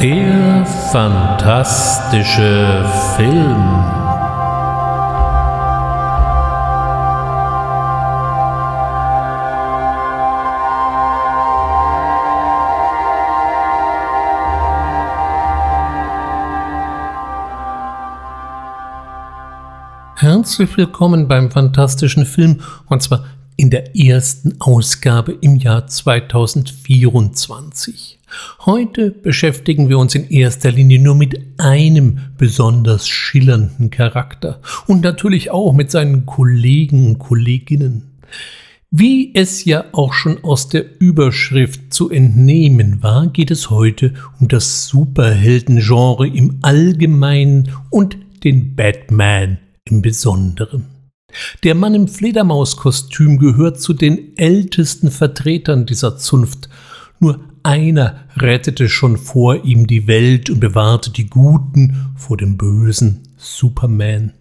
Der fantastische Film. Herzlich willkommen beim fantastischen Film und zwar in der ersten Ausgabe im Jahr 2024. Heute beschäftigen wir uns in erster Linie nur mit einem besonders schillernden Charakter und natürlich auch mit seinen Kollegen und Kolleginnen. Wie es ja auch schon aus der Überschrift zu entnehmen war, geht es heute um das Superheldengenre im Allgemeinen und den Batman im Besonderen. Der Mann im Fledermauskostüm gehört zu den ältesten Vertretern dieser Zunft. Nur einer rettete schon vor ihm die Welt und bewahrte die Guten vor dem Bösen Superman.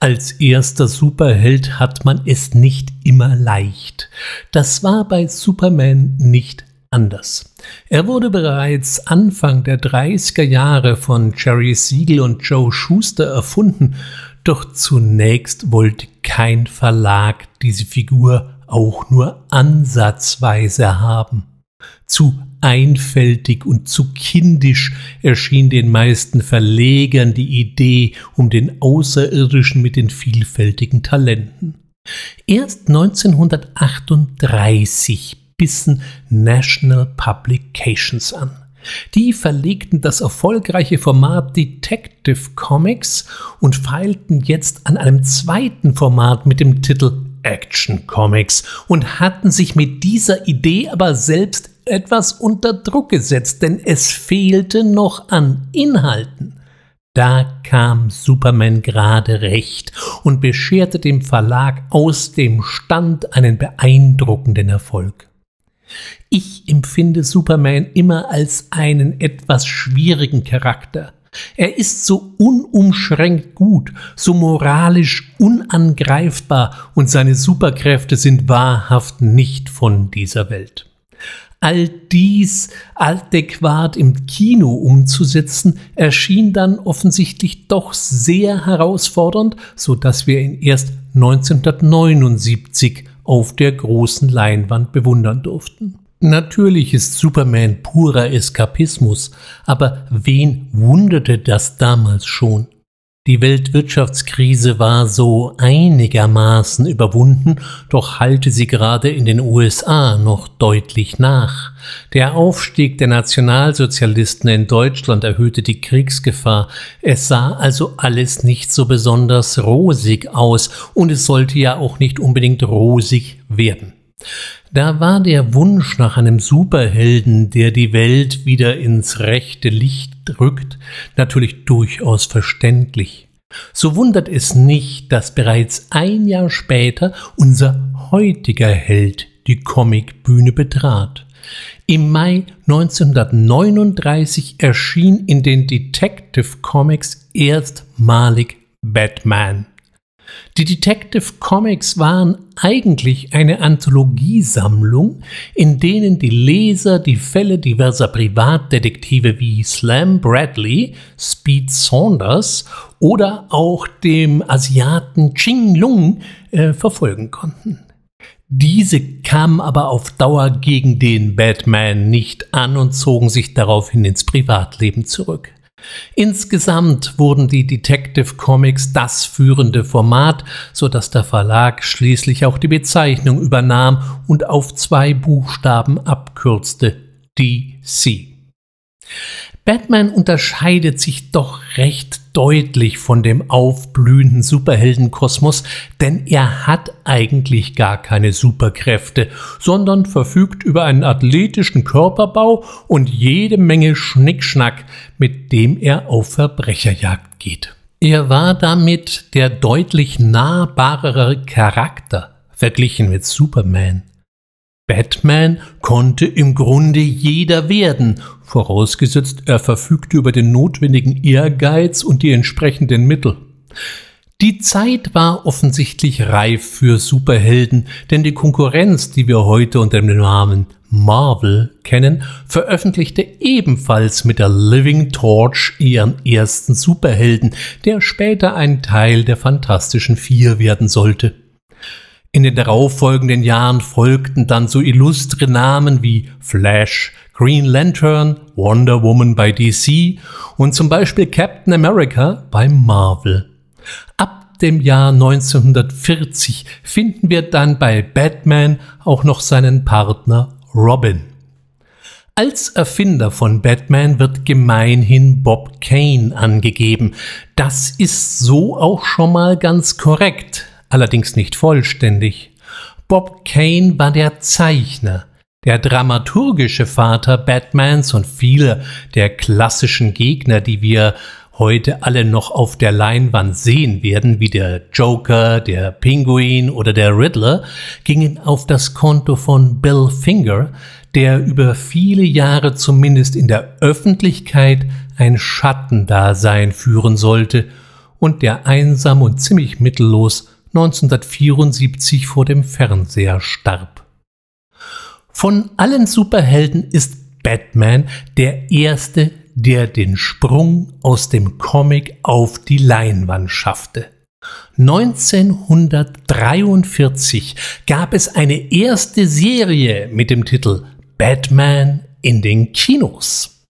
Als erster Superheld hat man es nicht immer leicht. Das war bei Superman nicht anders. Er wurde bereits Anfang der 30er Jahre von Jerry Siegel und Joe Schuster erfunden doch zunächst wollte kein Verlag diese Figur auch nur ansatzweise haben. Zu einfältig und zu kindisch erschien den meisten Verlegern die Idee um den Außerirdischen mit den vielfältigen Talenten. Erst 1938 bissen National Publications an. Die verlegten das erfolgreiche Format Detective Comics und feilten jetzt an einem zweiten Format mit dem Titel Action Comics und hatten sich mit dieser Idee aber selbst etwas unter Druck gesetzt, denn es fehlte noch an Inhalten. Da kam Superman gerade recht und bescherte dem Verlag aus dem Stand einen beeindruckenden Erfolg. Ich empfinde Superman immer als einen etwas schwierigen Charakter. Er ist so unumschränkt gut, so moralisch unangreifbar und seine Superkräfte sind wahrhaft nicht von dieser Welt. All dies adäquat im Kino umzusetzen, erschien dann offensichtlich doch sehr herausfordernd, so dass wir ihn erst 1979 auf der großen Leinwand bewundern durften. Natürlich ist Superman purer Eskapismus, aber wen wunderte das damals schon? Die Weltwirtschaftskrise war so einigermaßen überwunden, doch halte sie gerade in den USA noch deutlich nach. Der Aufstieg der Nationalsozialisten in Deutschland erhöhte die Kriegsgefahr. Es sah also alles nicht so besonders rosig aus und es sollte ja auch nicht unbedingt rosig werden. Da war der Wunsch nach einem Superhelden, der die Welt wieder ins rechte Licht drückt, natürlich durchaus verständlich. So wundert es nicht, dass bereits ein Jahr später unser heutiger Held die Comicbühne betrat. Im Mai 1939 erschien in den Detective Comics erstmalig Batman. Die Detective Comics waren eigentlich eine Anthologiesammlung, in denen die Leser die Fälle diverser Privatdetektive wie Slam Bradley, Speed Saunders oder auch dem Asiaten Ching Lung äh, verfolgen konnten. Diese kamen aber auf Dauer gegen den Batman nicht an und zogen sich daraufhin ins Privatleben zurück. Insgesamt wurden die Detective Comics das führende Format, so dass der Verlag schließlich auch die Bezeichnung übernahm und auf zwei Buchstaben abkürzte DC. Batman unterscheidet sich doch recht deutlich von dem aufblühenden Superheldenkosmos, denn er hat eigentlich gar keine Superkräfte, sondern verfügt über einen athletischen Körperbau und jede Menge Schnickschnack, mit dem er auf Verbrecherjagd geht. Er war damit der deutlich nahbarere Charakter verglichen mit Superman. Batman konnte im Grunde jeder werden, vorausgesetzt er verfügte über den notwendigen Ehrgeiz und die entsprechenden Mittel. Die Zeit war offensichtlich reif für Superhelden, denn die Konkurrenz, die wir heute unter dem Namen Marvel kennen, veröffentlichte ebenfalls mit der Living Torch ihren ersten Superhelden, der später ein Teil der Fantastischen Vier werden sollte. In den darauffolgenden Jahren folgten dann so illustre Namen wie Flash, Green Lantern, Wonder Woman bei DC und zum Beispiel Captain America bei Marvel. Ab dem Jahr 1940 finden wir dann bei Batman auch noch seinen Partner Robin. Als Erfinder von Batman wird gemeinhin Bob Kane angegeben. Das ist so auch schon mal ganz korrekt, allerdings nicht vollständig. Bob Kane war der Zeichner, der dramaturgische Vater Batmans und viele der klassischen Gegner, die wir heute alle noch auf der Leinwand sehen werden, wie der Joker, der Pinguin oder der Riddler, gingen auf das Konto von Bill Finger, der über viele Jahre zumindest in der Öffentlichkeit ein Schattendasein führen sollte und der einsam und ziemlich mittellos 1974 vor dem Fernseher starb. Von allen Superhelden ist Batman der erste, der den Sprung aus dem Comic auf die Leinwand schaffte. 1943 gab es eine erste Serie mit dem Titel Batman in den Kinos.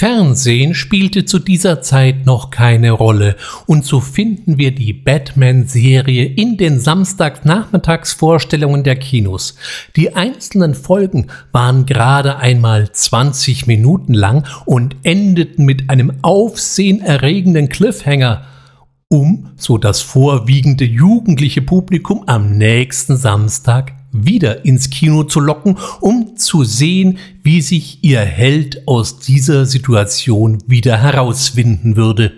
Fernsehen spielte zu dieser Zeit noch keine Rolle und so finden wir die Batman-Serie in den Samstagnachmittagsvorstellungen der Kinos. Die einzelnen Folgen waren gerade einmal 20 Minuten lang und endeten mit einem aufsehenerregenden Cliffhanger um so das vorwiegende jugendliche Publikum am nächsten Samstag wieder ins Kino zu locken, um zu sehen, wie sich ihr Held aus dieser Situation wieder herauswinden würde.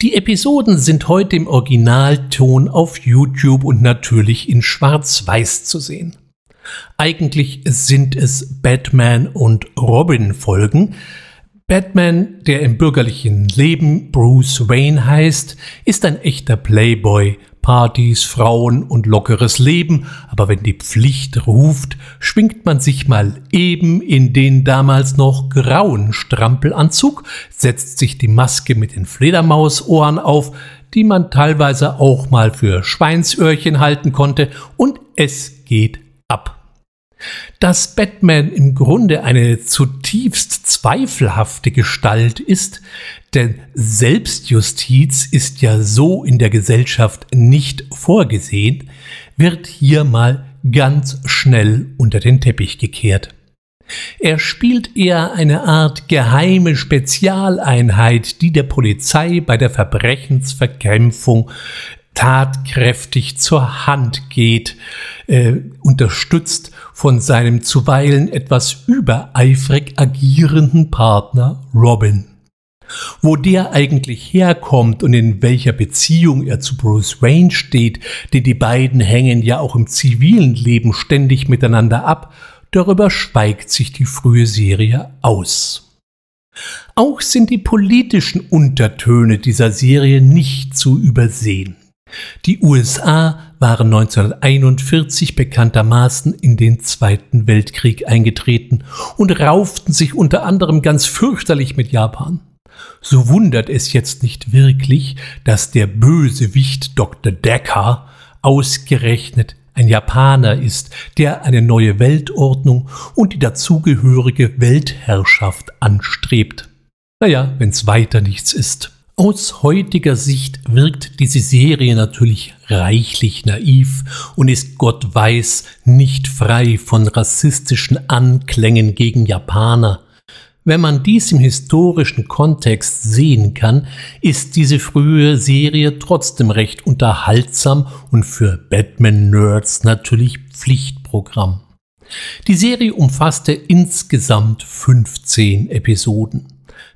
Die Episoden sind heute im Originalton auf YouTube und natürlich in Schwarz-Weiß zu sehen. Eigentlich sind es Batman und Robin Folgen, Batman, der im bürgerlichen Leben Bruce Wayne heißt, ist ein echter Playboy, Partys, Frauen und lockeres Leben, aber wenn die Pflicht ruft, schwingt man sich mal eben in den damals noch grauen Strampelanzug, setzt sich die Maske mit den Fledermausohren auf, die man teilweise auch mal für Schweinsöhrchen halten konnte, und es geht ab. Dass Batman im Grunde eine zutiefst zweifelhafte Gestalt ist, denn Selbstjustiz ist ja so in der Gesellschaft nicht vorgesehen, wird hier mal ganz schnell unter den Teppich gekehrt. Er spielt eher eine Art geheime Spezialeinheit, die der Polizei bei der Verbrechensverkämpfung tatkräftig zur Hand geht, äh, unterstützt von seinem zuweilen etwas übereifrig agierenden Partner Robin. Wo der eigentlich herkommt und in welcher Beziehung er zu Bruce Wayne steht, denn die beiden hängen ja auch im zivilen Leben ständig miteinander ab, darüber schweigt sich die frühe Serie aus. Auch sind die politischen Untertöne dieser Serie nicht zu übersehen. Die USA waren 1941 bekanntermaßen in den Zweiten Weltkrieg eingetreten und rauften sich unter anderem ganz fürchterlich mit Japan. So wundert es jetzt nicht wirklich, dass der Bösewicht Dr. Decker ausgerechnet ein Japaner ist, der eine neue Weltordnung und die dazugehörige Weltherrschaft anstrebt. Naja, wenn's weiter nichts ist. Aus heutiger Sicht wirkt diese Serie natürlich reichlich naiv und ist Gott weiß nicht frei von rassistischen Anklängen gegen Japaner. Wenn man dies im historischen Kontext sehen kann, ist diese frühe Serie trotzdem recht unterhaltsam und für Batman-Nerds natürlich Pflichtprogramm. Die Serie umfasste insgesamt 15 Episoden.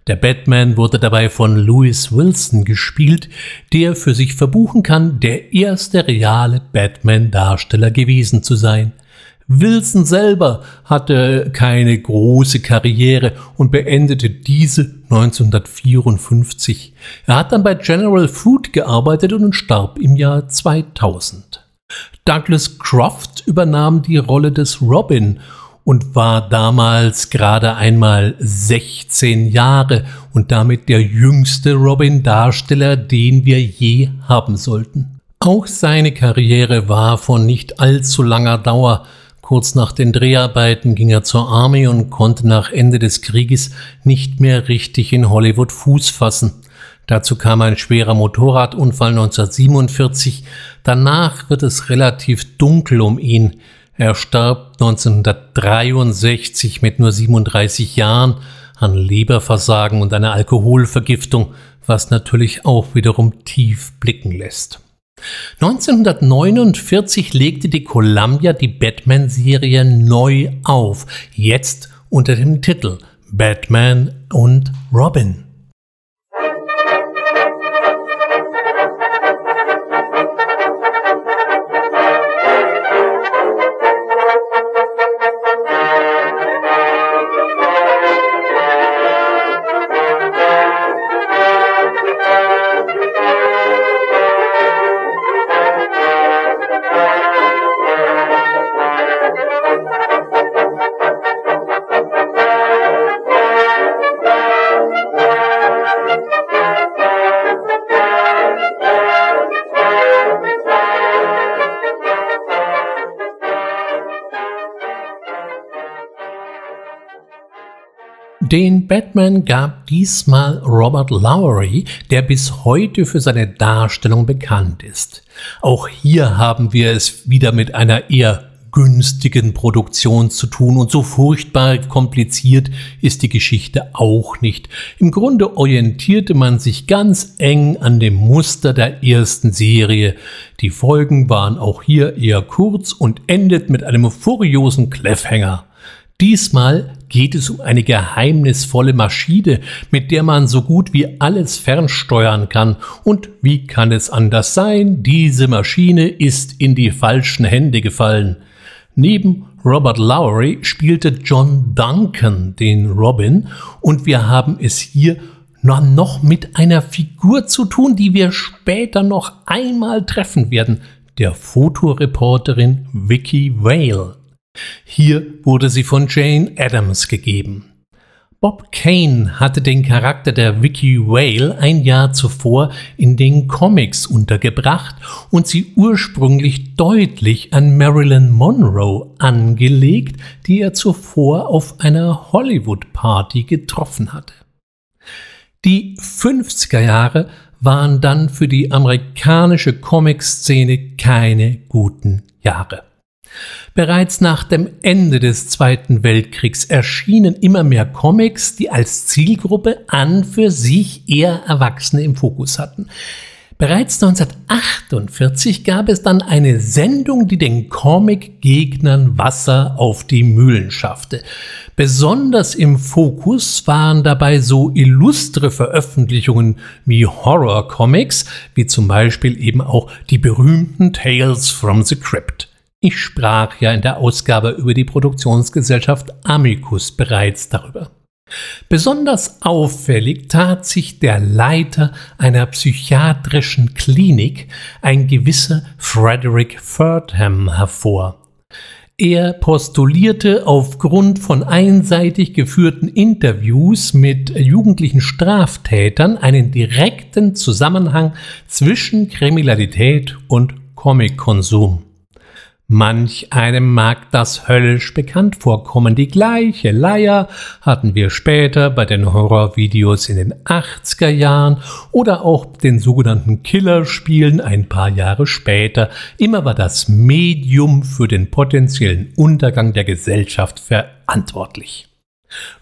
Der Batman wurde dabei von Louis Wilson gespielt, der für sich verbuchen kann, der erste reale Batman-Darsteller gewesen zu sein. Wilson selber hatte keine große Karriere und beendete diese 1954. Er hat dann bei General Food gearbeitet und starb im Jahr 2000. Douglas Croft übernahm die Rolle des Robin und war damals gerade einmal 16 Jahre und damit der jüngste Robin-Darsteller, den wir je haben sollten. Auch seine Karriere war von nicht allzu langer Dauer. Kurz nach den Dreharbeiten ging er zur Armee und konnte nach Ende des Krieges nicht mehr richtig in Hollywood Fuß fassen. Dazu kam ein schwerer Motorradunfall 1947. Danach wird es relativ dunkel um ihn. Er starb 1963 mit nur 37 Jahren an Leberversagen und einer Alkoholvergiftung, was natürlich auch wiederum tief blicken lässt. 1949 legte die Columbia die Batman-Serie neu auf, jetzt unter dem Titel Batman und Robin. Den Batman gab diesmal Robert Lowery, der bis heute für seine Darstellung bekannt ist. Auch hier haben wir es wieder mit einer eher günstigen Produktion zu tun und so furchtbar kompliziert ist die Geschichte auch nicht. Im Grunde orientierte man sich ganz eng an dem Muster der ersten Serie. Die Folgen waren auch hier eher kurz und endet mit einem furiosen Cliffhanger. Diesmal geht es um eine geheimnisvolle Maschine, mit der man so gut wie alles fernsteuern kann. Und wie kann es anders sein? Diese Maschine ist in die falschen Hände gefallen. Neben Robert Lowry spielte John Duncan den Robin und wir haben es hier noch mit einer Figur zu tun, die wir später noch einmal treffen werden, der Fotoreporterin Vicky Vale. Hier wurde sie von Jane Addams gegeben. Bob Kane hatte den Charakter der Vicky Whale ein Jahr zuvor in den Comics untergebracht und sie ursprünglich deutlich an Marilyn Monroe angelegt, die er zuvor auf einer Hollywood-Party getroffen hatte. Die 50er Jahre waren dann für die amerikanische Comic-Szene keine guten Jahre. Bereits nach dem Ende des Zweiten Weltkriegs erschienen immer mehr Comics, die als Zielgruppe an für sich eher Erwachsene im Fokus hatten. Bereits 1948 gab es dann eine Sendung, die den Comic-Gegnern Wasser auf die Mühlen schaffte. Besonders im Fokus waren dabei so illustre Veröffentlichungen wie Horror-Comics, wie zum Beispiel eben auch die berühmten Tales from the Crypt. Ich sprach ja in der Ausgabe über die Produktionsgesellschaft Amicus bereits darüber. Besonders auffällig tat sich der Leiter einer psychiatrischen Klinik, ein gewisser Frederick Furdham, hervor. Er postulierte aufgrund von einseitig geführten Interviews mit jugendlichen Straftätern einen direkten Zusammenhang zwischen Kriminalität und Comic-Konsum. Manch einem mag das höllisch bekannt vorkommen. Die gleiche Leier hatten wir später bei den Horrorvideos in den 80er Jahren oder auch den sogenannten Killerspielen ein paar Jahre später. Immer war das Medium für den potenziellen Untergang der Gesellschaft verantwortlich.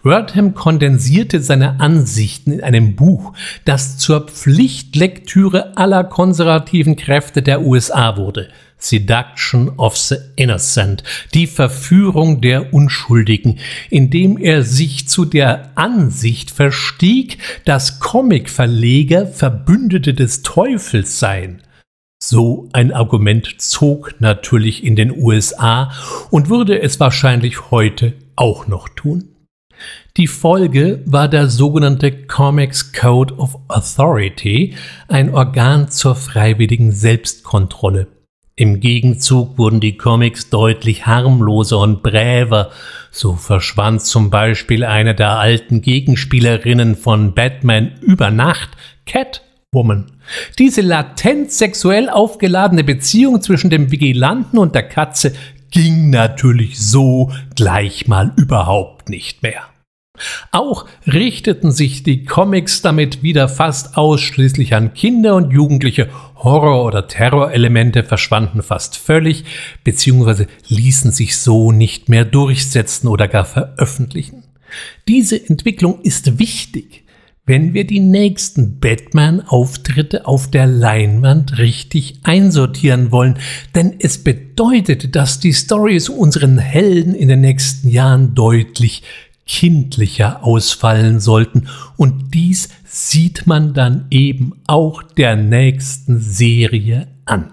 Wordham kondensierte seine Ansichten in einem Buch, das zur Pflichtlektüre aller konservativen Kräfte der USA wurde. Seduction of the Innocent, die Verführung der Unschuldigen, indem er sich zu der Ansicht verstieg, dass Comicverleger Verbündete des Teufels seien. So ein Argument zog natürlich in den USA und würde es wahrscheinlich heute auch noch tun. Die Folge war der sogenannte Comics Code of Authority, ein Organ zur freiwilligen Selbstkontrolle. Im Gegenzug wurden die Comics deutlich harmloser und bräver. So verschwand zum Beispiel eine der alten Gegenspielerinnen von Batman über Nacht, Catwoman. Diese latent sexuell aufgeladene Beziehung zwischen dem Vigilanten und der Katze ging natürlich so gleich mal überhaupt nicht mehr. Auch richteten sich die Comics damit wieder fast ausschließlich an Kinder und Jugendliche. Horror- oder Terrorelemente verschwanden fast völlig, beziehungsweise ließen sich so nicht mehr durchsetzen oder gar veröffentlichen. Diese Entwicklung ist wichtig, wenn wir die nächsten Batman-Auftritte auf der Leinwand richtig einsortieren wollen, denn es bedeutet, dass die Stories unseren Helden in den nächsten Jahren deutlich kindlicher ausfallen sollten. Und dies sieht man dann eben auch der nächsten Serie an.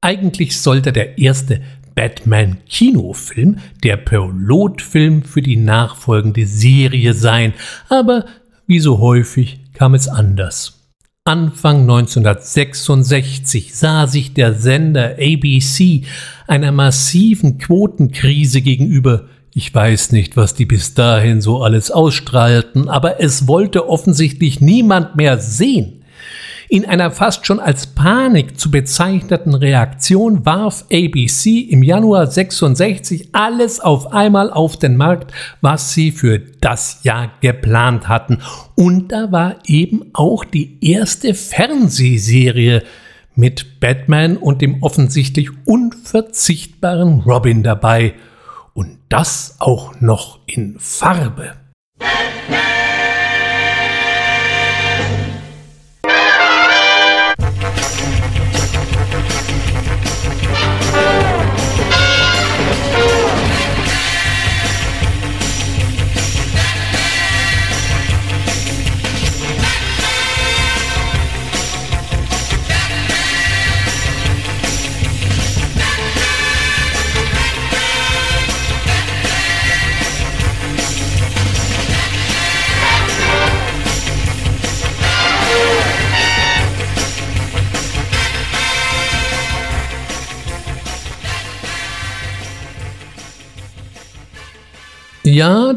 Eigentlich sollte der erste Batman-Kinofilm der Pilotfilm für die nachfolgende Serie sein, aber wie so häufig kam es anders. Anfang 1966 sah sich der Sender ABC einer massiven Quotenkrise gegenüber, ich weiß nicht, was die bis dahin so alles ausstrahlten, aber es wollte offensichtlich niemand mehr sehen. In einer fast schon als Panik zu bezeichneten Reaktion warf ABC im Januar 66 alles auf einmal auf den Markt, was sie für das Jahr geplant hatten. Und da war eben auch die erste Fernsehserie mit Batman und dem offensichtlich unverzichtbaren Robin dabei. Und das auch noch in Farbe.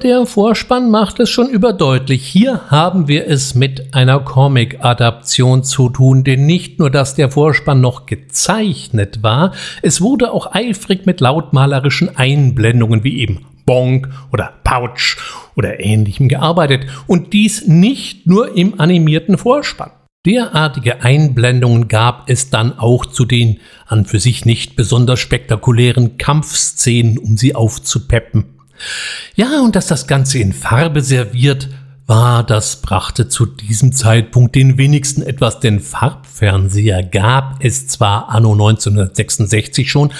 Der Vorspann macht es schon überdeutlich. Hier haben wir es mit einer Comic-Adaption zu tun, denn nicht nur, dass der Vorspann noch gezeichnet war, es wurde auch eifrig mit lautmalerischen Einblendungen wie eben Bonk oder Pouch oder ähnlichem gearbeitet und dies nicht nur im animierten Vorspann. Derartige Einblendungen gab es dann auch zu den an für sich nicht besonders spektakulären Kampfszenen, um sie aufzupeppen. Ja, und dass das Ganze in Farbe serviert war, das brachte zu diesem Zeitpunkt den wenigsten etwas, denn Farbfernseher gab es zwar anno 1966 schon,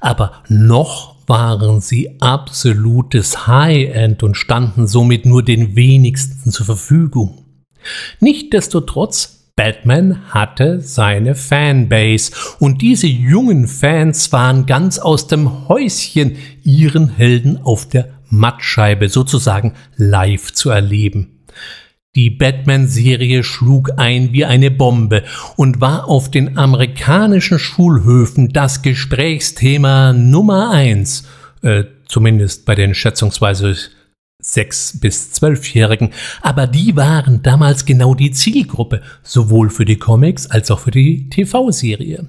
aber noch waren sie absolutes High-End und standen somit nur den wenigsten zur Verfügung. Nichtsdestotrotz Batman hatte seine Fanbase und diese jungen Fans waren ganz aus dem Häuschen, ihren Helden auf der Mattscheibe sozusagen live zu erleben. Die Batman-Serie schlug ein wie eine Bombe und war auf den amerikanischen Schulhöfen das Gesprächsthema Nummer eins, äh, zumindest bei den schätzungsweise sechs bis zwölfjährigen, aber die waren damals genau die Zielgruppe, sowohl für die Comics als auch für die TV-Serie.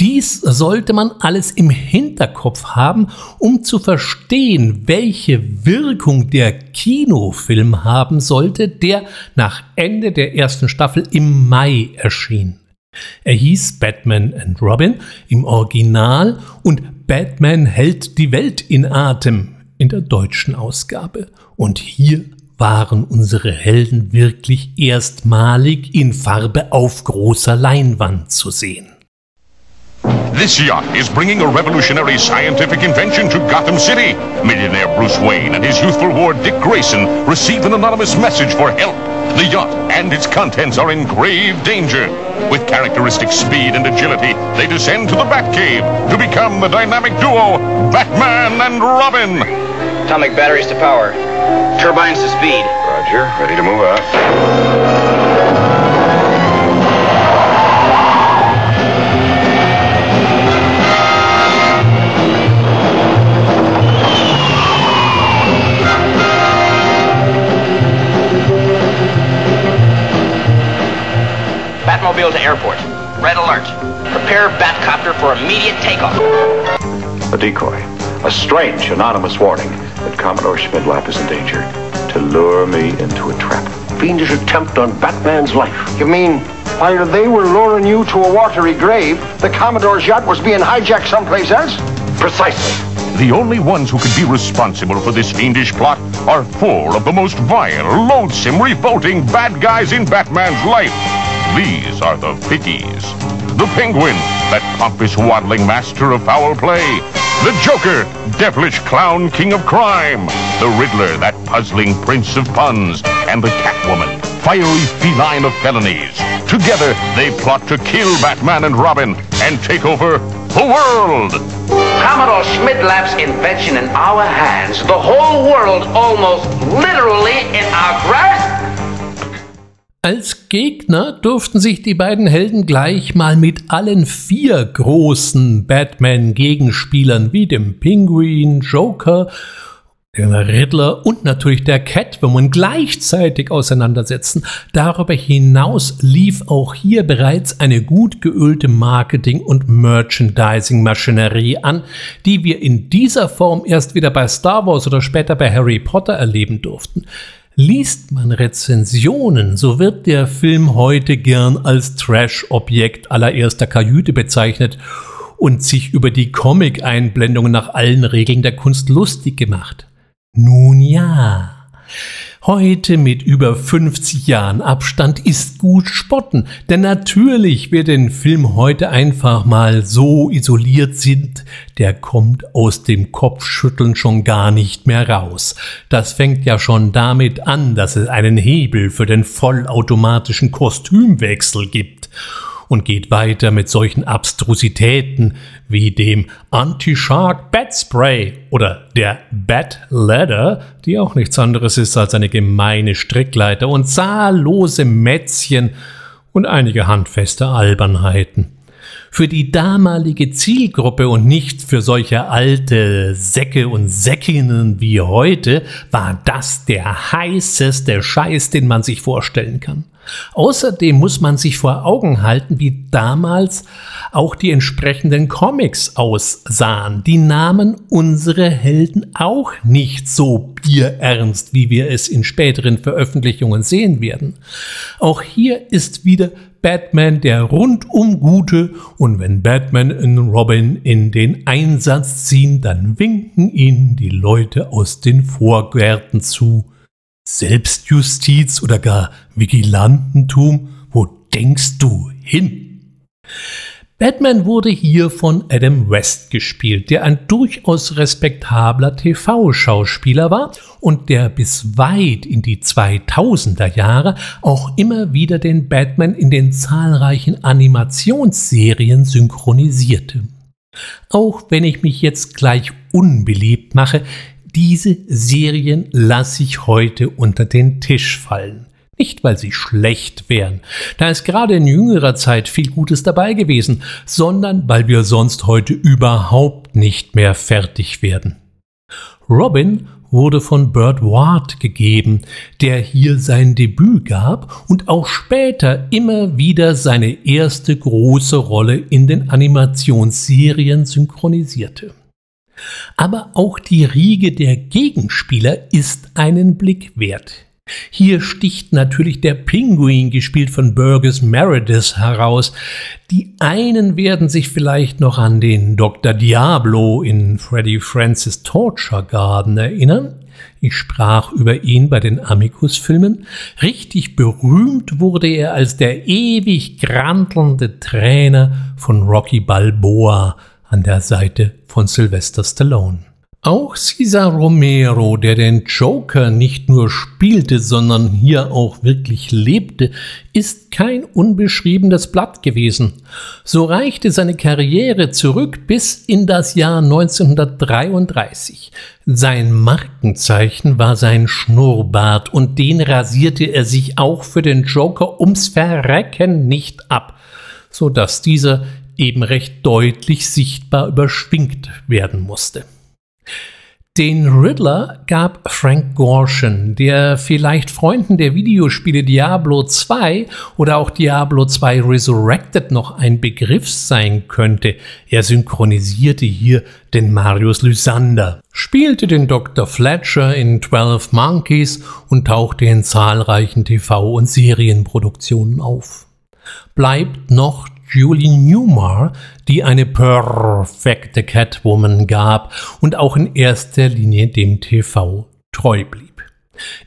Dies sollte man alles im Hinterkopf haben, um zu verstehen, welche Wirkung der Kinofilm haben sollte, der nach Ende der ersten Staffel im Mai erschien. Er hieß Batman and Robin im Original und Batman hält die Welt in Atem in der deutschen Ausgabe. Und hier waren unsere Helden wirklich erstmalig in Farbe auf großer Leinwand zu sehen. This yacht is bringing a revolutionary scientific invention to Gotham City. Millionaire Bruce Wayne and his youthful ward Dick Grayson receive an anonymous message for help. The yacht and its contents are in grave danger. With characteristic speed and agility, they descend to the Batcave to become the dynamic duo Batman and Robin. Atomic batteries to power. Turbines to speed. Roger. Ready to move out. Batmobile to airport. Red alert. Prepare Batcopter for immediate takeoff. A decoy. A strange, anonymous warning that Commodore Schmidlap is in danger. To lure me into a trap. Fiendish attempt on Batman's life. You mean while they were luring you to a watery grave, the Commodore's yacht was being hijacked someplace else? Precisely. The only ones who could be responsible for this fiendish plot are four of the most vile, loathsome, revolting bad guys in Batman's life. These are the Pickies. The Penguin, that pompous waddling master of foul play. The Joker, devilish clown king of crime. The Riddler, that puzzling prince of puns. And the Catwoman, fiery feline of felonies. Together, they plot to kill Batman and Robin and take over the world. Commodore Schmidlap's invention in our hands. The whole world almost literally in our grasp. Als Gegner durften sich die beiden Helden gleich mal mit allen vier großen Batman-Gegenspielern wie dem Penguin, Joker, dem Riddler und natürlich der Catwoman gleichzeitig auseinandersetzen. Darüber hinaus lief auch hier bereits eine gut geölte Marketing- und Merchandising-Maschinerie an, die wir in dieser Form erst wieder bei Star Wars oder später bei Harry Potter erleben durften. Liest man Rezensionen, so wird der Film heute gern als Trash-Objekt allererster Kajüte bezeichnet und sich über die Comic-Einblendungen nach allen Regeln der Kunst lustig gemacht. Nun ja. Heute mit über 50 Jahren Abstand ist gut spotten, denn natürlich wer den Film heute einfach mal so isoliert sind, der kommt aus dem Kopfschütteln schon gar nicht mehr raus. Das fängt ja schon damit an, dass es einen Hebel für den vollautomatischen Kostümwechsel gibt und geht weiter mit solchen Abstrusitäten wie dem Anti-Shark Bat Spray oder der Bat Ladder, die auch nichts anderes ist als eine gemeine Strickleiter und zahllose Mätzchen und einige handfeste Albernheiten. Für die damalige Zielgruppe und nicht für solche alte Säcke und Säckinnen wie heute war das der heißeste Scheiß, den man sich vorstellen kann. Außerdem muss man sich vor Augen halten, wie damals auch die entsprechenden Comics aussahen. Die nahmen unsere Helden auch nicht so bierernst, wie wir es in späteren Veröffentlichungen sehen werden. Auch hier ist wieder Batman der rundum Gute und wenn Batman und Robin in den Einsatz ziehen, dann winken ihnen die Leute aus den Vorgärten zu. Selbstjustiz oder gar Vigilantentum? Wo denkst du hin? Batman wurde hier von Adam West gespielt, der ein durchaus respektabler TV-Schauspieler war und der bis weit in die 2000er Jahre auch immer wieder den Batman in den zahlreichen Animationsserien synchronisierte. Auch wenn ich mich jetzt gleich unbeliebt mache, diese Serien lasse ich heute unter den Tisch fallen. Nicht, weil sie schlecht wären, da ist gerade in jüngerer Zeit viel Gutes dabei gewesen, sondern weil wir sonst heute überhaupt nicht mehr fertig werden. Robin wurde von Burt Ward gegeben, der hier sein Debüt gab und auch später immer wieder seine erste große Rolle in den Animationsserien synchronisierte. Aber auch die Riege der Gegenspieler ist einen Blick wert. Hier sticht natürlich der Pinguin, gespielt von Burgess Meredith, heraus. Die einen werden sich vielleicht noch an den Dr. Diablo in Freddy Francis Torture Garden erinnern. Ich sprach über ihn bei den Amicus-Filmen. Richtig berühmt wurde er als der ewig grantelnde Trainer von Rocky Balboa an der Seite von Sylvester Stallone. Auch Cesar Romero, der den Joker nicht nur spielte, sondern hier auch wirklich lebte, ist kein unbeschriebenes Blatt gewesen. So reichte seine Karriere zurück bis in das Jahr 1933. Sein Markenzeichen war sein Schnurrbart und den rasierte er sich auch für den Joker ums Verrecken nicht ab, so dass dieser eben recht deutlich sichtbar überschwingt werden musste. Den Riddler gab Frank Gorshin, der vielleicht Freunden der Videospiele Diablo 2 oder auch Diablo 2 Resurrected noch ein Begriff sein könnte. Er synchronisierte hier den Marius Lysander, spielte den Dr. Fletcher in 12 Monkeys und tauchte in zahlreichen TV- und Serienproduktionen auf. Bleibt noch Julie Newmar, die eine perfekte Catwoman gab und auch in erster Linie dem TV treu blieb.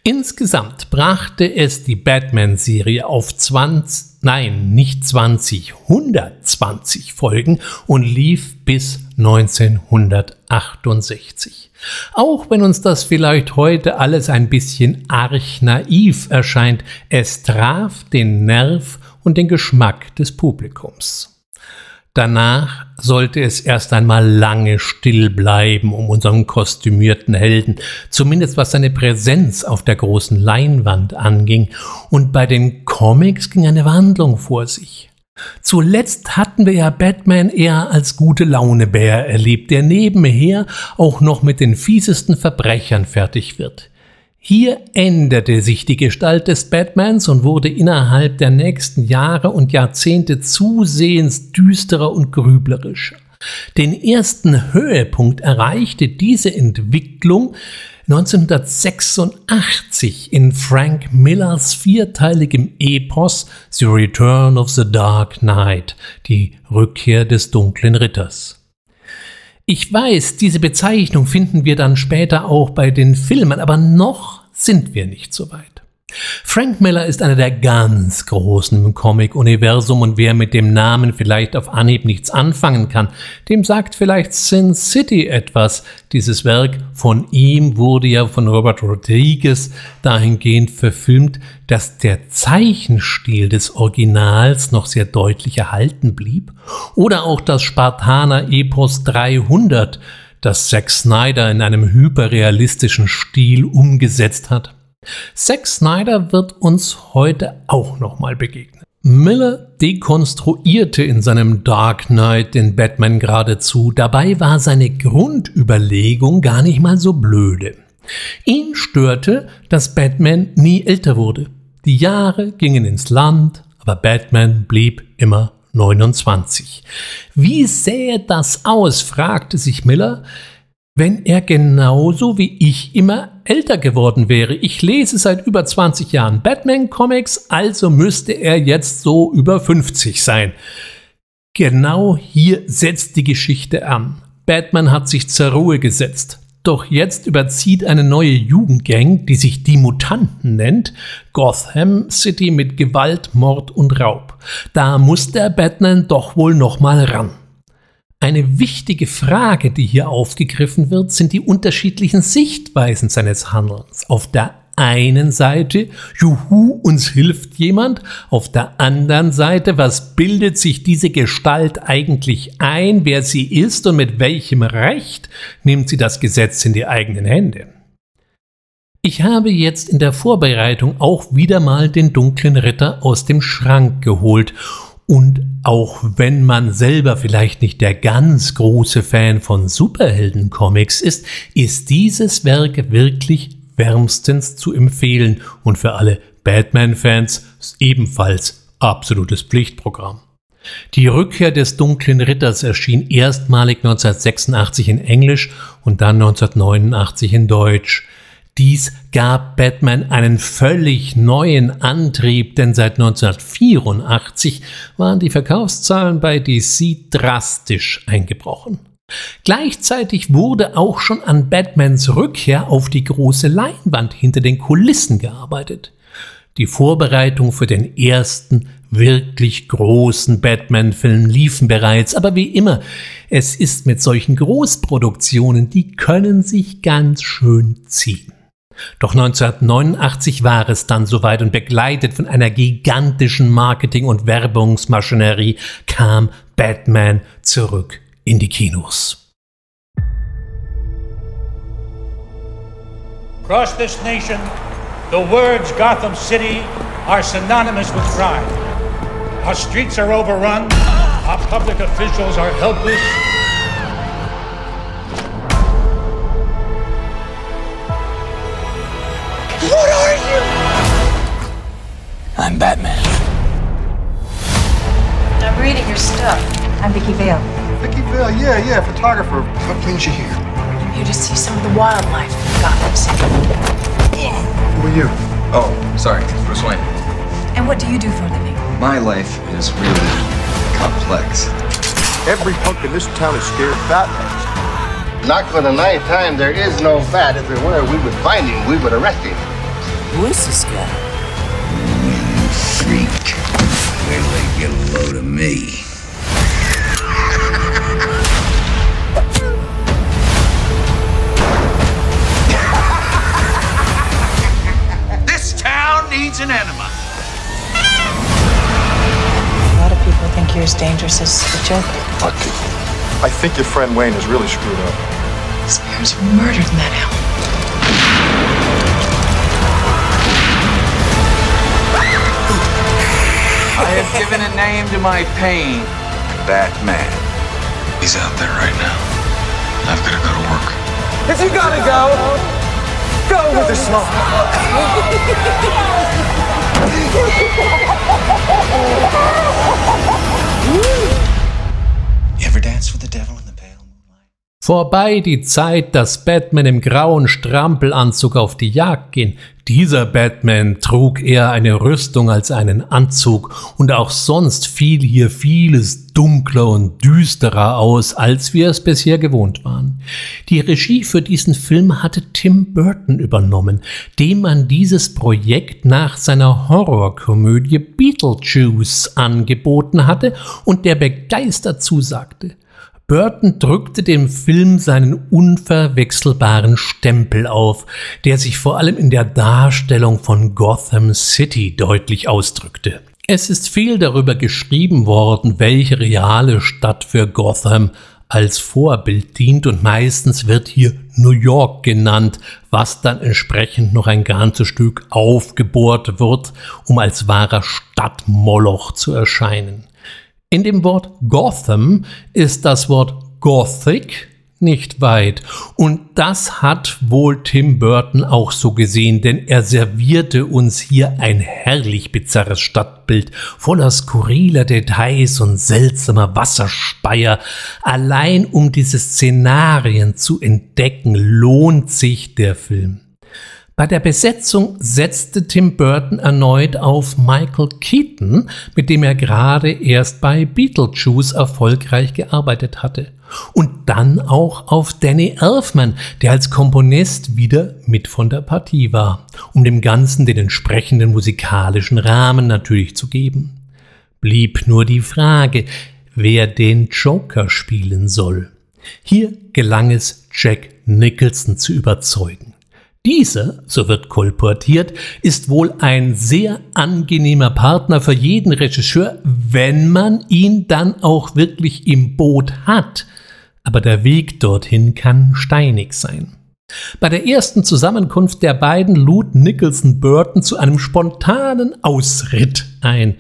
Insgesamt brachte es die Batman-Serie auf 20, nein, nicht 20, 120 Folgen und lief bis 1968. Auch wenn uns das vielleicht heute alles ein bisschen arch naiv erscheint, es traf den Nerv und den Geschmack des Publikums. Danach sollte es erst einmal lange still bleiben um unseren kostümierten Helden, zumindest was seine Präsenz auf der großen Leinwand anging, und bei den Comics ging eine Wandlung vor sich. Zuletzt hatten wir ja Batman eher als gute Launebär erlebt, der nebenher auch noch mit den fiesesten Verbrechern fertig wird. Hier änderte sich die Gestalt des Batmans und wurde innerhalb der nächsten Jahre und Jahrzehnte zusehends düsterer und grüblerischer. Den ersten Höhepunkt erreichte diese Entwicklung 1986 in Frank Millers vierteiligem Epos The Return of the Dark Knight, die Rückkehr des dunklen Ritters. Ich weiß, diese Bezeichnung finden wir dann später auch bei den Filmen, aber noch sind wir nicht so weit. Frank Miller ist einer der ganz Großen im Comic-Universum und wer mit dem Namen vielleicht auf Anhieb nichts anfangen kann, dem sagt vielleicht Sin City etwas. Dieses Werk von ihm wurde ja von Robert Rodriguez dahingehend verfilmt, dass der Zeichenstil des Originals noch sehr deutlich erhalten blieb. Oder auch das Spartaner-Epos 300, das Zack Snyder in einem hyperrealistischen Stil umgesetzt hat. Zack Snyder wird uns heute auch nochmal begegnen. Miller dekonstruierte in seinem Dark Knight den Batman geradezu. Dabei war seine Grundüberlegung gar nicht mal so blöde. Ihn störte, dass Batman nie älter wurde. Die Jahre gingen ins Land, aber Batman blieb immer 29. Wie sähe das aus, fragte sich Miller, wenn er genauso wie ich immer älter geworden wäre. Ich lese seit über 20 Jahren Batman-Comics, also müsste er jetzt so über 50 sein. Genau hier setzt die Geschichte an. Batman hat sich zur Ruhe gesetzt. Doch jetzt überzieht eine neue Jugendgang, die sich die Mutanten nennt, Gotham City mit Gewalt, Mord und Raub. Da muss der Batman doch wohl nochmal ran. Eine wichtige Frage, die hier aufgegriffen wird, sind die unterschiedlichen Sichtweisen seines Handelns. Auf der einen Seite, juhu, uns hilft jemand, auf der anderen Seite, was bildet sich diese Gestalt eigentlich ein, wer sie ist und mit welchem Recht nimmt sie das Gesetz in die eigenen Hände. Ich habe jetzt in der Vorbereitung auch wieder mal den dunklen Ritter aus dem Schrank geholt Und auch wenn man selber vielleicht nicht der ganz große Fan von Superhelden-Comics ist, ist dieses Werk wirklich wärmstens zu empfehlen und für alle Batman-Fans ebenfalls absolutes Pflichtprogramm. Die Rückkehr des dunklen Ritters erschien erstmalig 1986 in Englisch und dann 1989 in Deutsch. Dies gab Batman einen völlig neuen Antrieb, denn seit 1984 waren die Verkaufszahlen bei DC drastisch eingebrochen. Gleichzeitig wurde auch schon an Batmans Rückkehr auf die große Leinwand hinter den Kulissen gearbeitet. Die Vorbereitung für den ersten wirklich großen Batman-Film liefen bereits, aber wie immer, es ist mit solchen Großproduktionen, die können sich ganz schön ziehen. Doch 1989 war es dann soweit und begleitet von einer gigantischen Marketing- und Werbungsmaschinerie kam Batman zurück in die Kinos. Across this nation, the words Gotham City are synonymous with crime. Our streets are overrun, our public officials are helpless. I'm Batman. I'm reading your stuff. I'm Vicky Vale. Vicky Vale, yeah, yeah, photographer. What brings you here? I'm here to see some of the wildlife in Gotham City. Who are you? Oh, sorry, Bruce Wayne. And what do you do for a living? My life is really complex. Every punk in this town is scared of Batman. Not for the ninth time, there is no bat. If there were, we would find him, we would arrest him. Who is this guy? You freak. Wait till they get a load of me. This town needs an enema. A lot of people think you're as dangerous as the Joker. Lucky. I think your friend Wayne is really screwed up. His parents were murdered in that alley. I have given a name to my pain Batman. He's out there right now. I've got to go to work. If you gotta go, go with a smile. You ever dance with the devil Vorbei die Zeit, dass Batman im grauen Strampelanzug auf die Jagd ging. Dieser Batman trug eher eine Rüstung als einen Anzug und auch sonst fiel hier vieles dunkler und düsterer aus, als wir es bisher gewohnt waren. Die Regie für diesen Film hatte Tim Burton übernommen, dem man dieses Projekt nach seiner Horrorkomödie Beetlejuice angeboten hatte und der begeistert zusagte. Burton drückte dem Film seinen unverwechselbaren Stempel auf, der sich vor allem in der Darstellung von Gotham City deutlich ausdrückte. Es ist viel darüber geschrieben worden, welche reale Stadt für Gotham als Vorbild dient und meistens wird hier New York genannt, was dann entsprechend noch ein ganzes Stück aufgebohrt wird, um als wahrer Stadtmoloch zu erscheinen. In dem Wort Gotham ist das Wort Gothic nicht weit. Und das hat wohl Tim Burton auch so gesehen, denn er servierte uns hier ein herrlich bizarres Stadtbild voller skurriler Details und seltsamer Wasserspeier. Allein um diese Szenarien zu entdecken, lohnt sich der Film. Bei der Besetzung setzte Tim Burton erneut auf Michael Keaton, mit dem er gerade erst bei Beetlejuice erfolgreich gearbeitet hatte. Und dann auch auf Danny Elfman, der als Komponist wieder mit von der Partie war, um dem Ganzen den entsprechenden musikalischen Rahmen natürlich zu geben. Blieb nur die Frage, wer den Joker spielen soll. Hier gelang es Jack Nicholson zu überzeugen. Dieser, so wird kolportiert, ist wohl ein sehr angenehmer Partner für jeden Regisseur, wenn man ihn dann auch wirklich im Boot hat. Aber der Weg dorthin kann steinig sein. Bei der ersten Zusammenkunft der beiden lud Nicholson Burton zu einem spontanen Ausritt ein.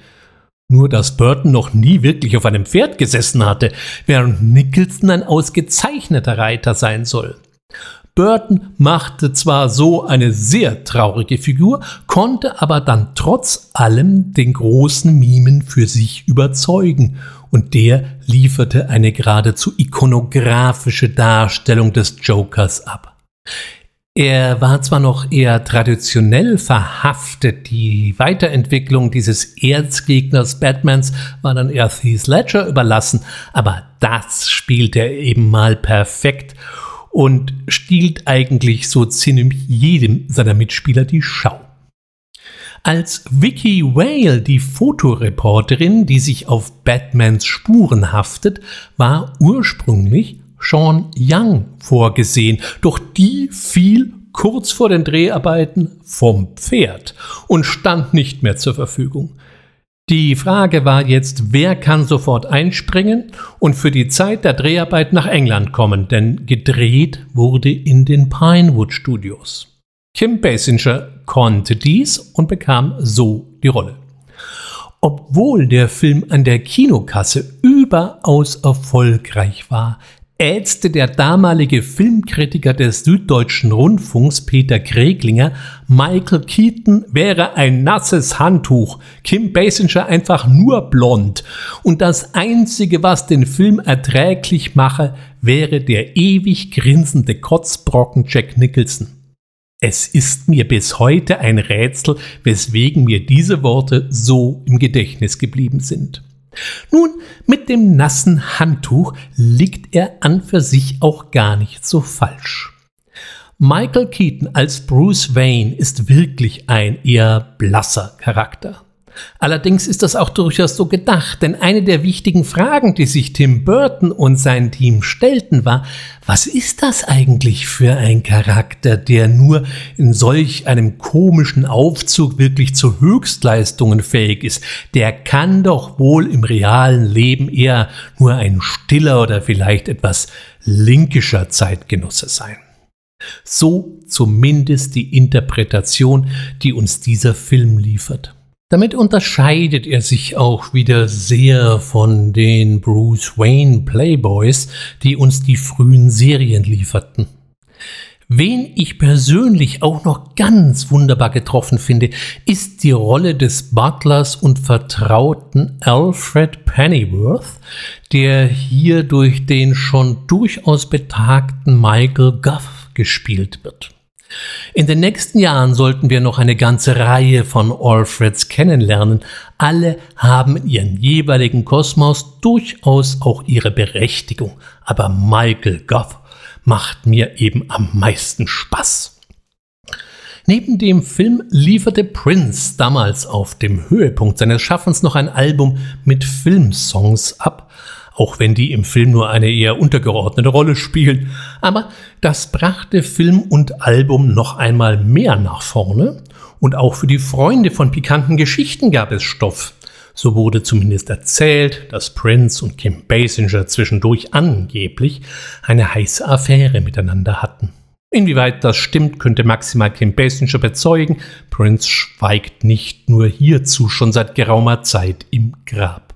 Nur dass Burton noch nie wirklich auf einem Pferd gesessen hatte, während Nicholson ein ausgezeichneter Reiter sein soll. Burton machte zwar so eine sehr traurige Figur, konnte aber dann trotz allem den großen Mimen für sich überzeugen, und der lieferte eine geradezu ikonografische Darstellung des Jokers ab. Er war zwar noch eher traditionell verhaftet, die Weiterentwicklung dieses Erzgegners Batmans war dann eher Heath Ledger überlassen, aber das spielt er eben mal perfekt und stiehlt eigentlich so ziemlich jedem seiner Mitspieler die Schau. Als Vicky Whale, die Fotoreporterin, die sich auf Batmans Spuren haftet, war ursprünglich Sean Young vorgesehen, doch die fiel kurz vor den Dreharbeiten vom Pferd und stand nicht mehr zur Verfügung. Die Frage war jetzt, wer kann sofort einspringen und für die Zeit der Dreharbeit nach England kommen, denn gedreht wurde in den Pinewood Studios. Kim Basinger konnte dies und bekam so die Rolle. Obwohl der Film an der Kinokasse überaus erfolgreich war, ätzte der damalige Filmkritiker des Süddeutschen Rundfunks Peter Kreglinger, Michael Keaton wäre ein nasses Handtuch, Kim Basinger einfach nur blond und das Einzige, was den Film erträglich mache, wäre der ewig grinsende Kotzbrocken Jack Nicholson. Es ist mir bis heute ein Rätsel, weswegen mir diese Worte so im Gedächtnis geblieben sind. Nun, mit dem nassen Handtuch liegt er an für sich auch gar nicht so falsch. Michael Keaton als Bruce Wayne ist wirklich ein eher blasser Charakter. Allerdings ist das auch durchaus so gedacht, denn eine der wichtigen Fragen, die sich Tim Burton und sein Team stellten, war, was ist das eigentlich für ein Charakter, der nur in solch einem komischen Aufzug wirklich zu Höchstleistungen fähig ist? Der kann doch wohl im realen Leben eher nur ein stiller oder vielleicht etwas linkischer Zeitgenosse sein. So zumindest die Interpretation, die uns dieser Film liefert. Damit unterscheidet er sich auch wieder sehr von den Bruce Wayne Playboys, die uns die frühen Serien lieferten. Wen ich persönlich auch noch ganz wunderbar getroffen finde, ist die Rolle des Butlers und Vertrauten Alfred Pennyworth, der hier durch den schon durchaus betagten Michael Guff gespielt wird. In den nächsten Jahren sollten wir noch eine ganze Reihe von Alfreds kennenlernen. Alle haben in ihren jeweiligen Kosmos durchaus auch ihre Berechtigung. Aber Michael Goff macht mir eben am meisten Spaß. Neben dem Film lieferte Prince damals auf dem Höhepunkt seines Schaffens noch ein Album mit Filmsongs ab, auch wenn die im Film nur eine eher untergeordnete Rolle spielen. Aber das brachte Film und Album noch einmal mehr nach vorne und auch für die Freunde von pikanten Geschichten gab es Stoff. So wurde zumindest erzählt, dass Prince und Kim Basinger zwischendurch angeblich eine heiße Affäre miteinander hatten. Inwieweit das stimmt, könnte maximal Kim Basinger bezeugen. Prince schweigt nicht nur hierzu schon seit geraumer Zeit im Grab.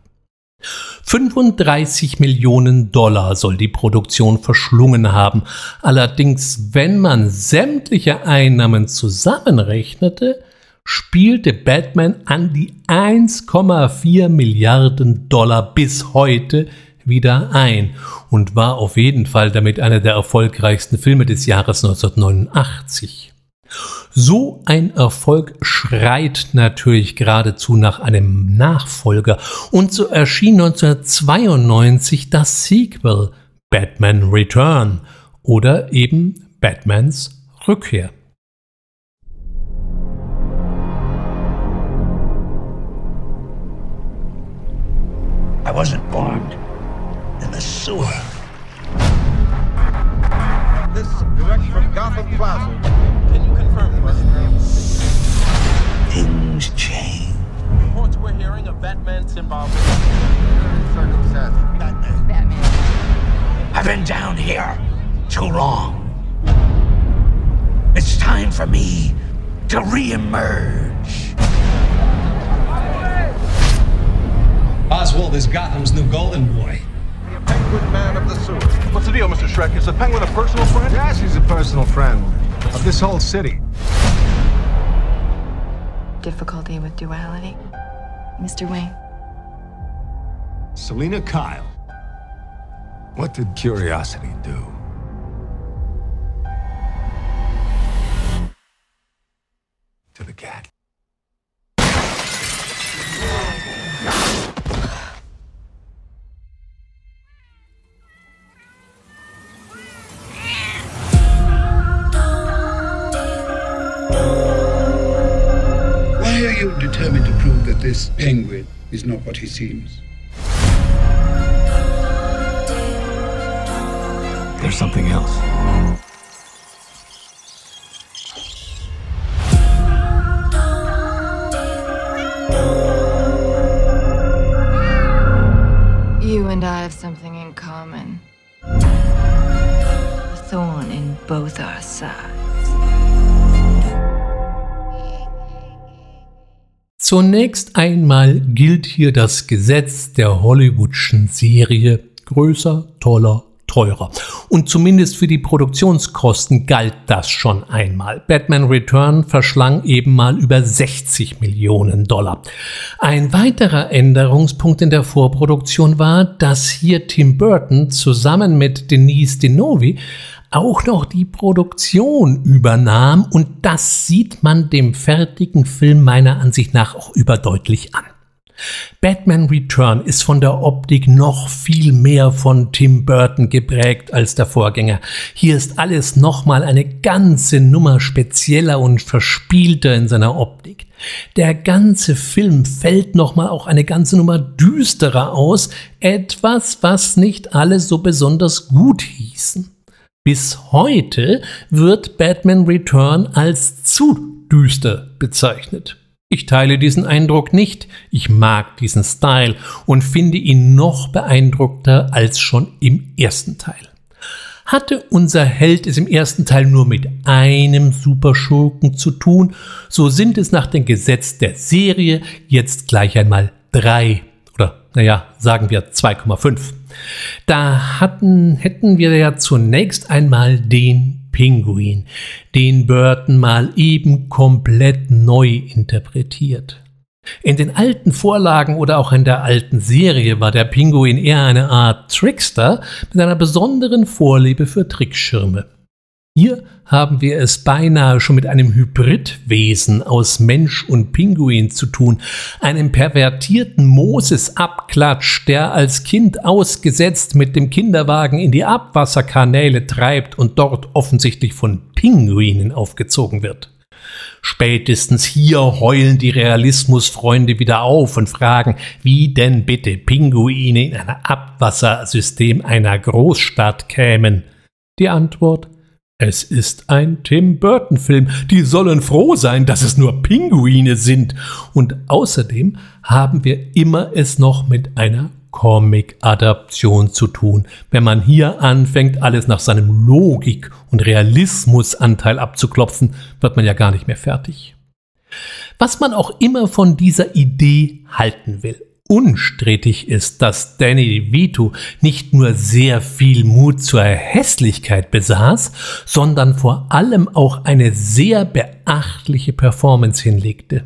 35 Millionen Dollar soll die Produktion verschlungen haben. Allerdings, wenn man sämtliche Einnahmen zusammenrechnete, spielte Batman an die 1,4 Milliarden Dollar bis heute wieder ein und war auf jeden Fall damit einer der erfolgreichsten Filme des Jahres 1989. So ein Erfolg schreit natürlich geradezu nach einem Nachfolger und so erschien 1992 das Sequel Batman Return oder eben Batmans Rückkehr. I wasn't born in the sewer. This direct from Gotham Plaza. Things change. Reports we're hearing of Batman's involvement. Circumstances. Batman. Batman. I've been down here too long. It's time for me to re-emerge. Oswald is Gotham's new golden boy. The penguin man of the sewer. What's the deal, Mr. Shrek? Is the penguin a personal friend? Yes, he's a personal friend of this whole city. Difficulty with duality. Mr. Wayne. Selina Kyle. What did curiosity do? To the cat. This penguin is not what he seems? There's something else. You and I have something in common. A thorn in both our sides. Zunächst einmal gilt hier das Gesetz der Hollywoodschen Serie größer, toller, teurer. Und zumindest für die Produktionskosten galt das schon einmal. Batman Return verschlang eben mal über 60 Millionen Dollar. Ein weiterer Änderungspunkt in der Vorproduktion war, dass hier Tim Burton zusammen mit Denise Denovi auch noch die Produktion übernahm und das sieht man dem fertigen Film meiner Ansicht nach auch überdeutlich an. Batman Return ist von der Optik noch viel mehr von Tim Burton geprägt als der Vorgänger. Hier ist alles nochmal eine ganze Nummer spezieller und verspielter in seiner Optik. Der ganze Film fällt nochmal auch eine ganze Nummer düsterer aus, etwas, was nicht alle so besonders gut hießen. Bis heute wird Batman Return als zu düster bezeichnet. Ich teile diesen Eindruck nicht, ich mag diesen Style und finde ihn noch beeindruckter als schon im ersten Teil. Hatte unser Held es im ersten Teil nur mit einem Superschurken zu tun, so sind es nach dem Gesetz der Serie jetzt gleich einmal drei naja, sagen wir 2,5. Da hatten, hätten wir ja zunächst einmal den Pinguin, den Burton mal eben komplett neu interpretiert. In den alten Vorlagen oder auch in der alten Serie war der Pinguin eher eine Art Trickster mit einer besonderen Vorliebe für Trickschirme. Hier haben wir es beinahe schon mit einem Hybridwesen aus Mensch und Pinguin zu tun, einem pervertierten Moses-Abklatsch, der als Kind ausgesetzt mit dem Kinderwagen in die Abwasserkanäle treibt und dort offensichtlich von Pinguinen aufgezogen wird. Spätestens hier heulen die Realismusfreunde wieder auf und fragen, wie denn bitte Pinguine in ein Abwassersystem einer Großstadt kämen. Die Antwort es ist ein Tim Burton-Film. Die sollen froh sein, dass es nur Pinguine sind. Und außerdem haben wir immer es noch mit einer Comic-Adaption zu tun. Wenn man hier anfängt, alles nach seinem Logik- und Realismusanteil abzuklopfen, wird man ja gar nicht mehr fertig. Was man auch immer von dieser Idee halten will. Unstrittig ist, dass Danny DeVito nicht nur sehr viel Mut zur Hässlichkeit besaß, sondern vor allem auch eine sehr beachtliche Performance hinlegte.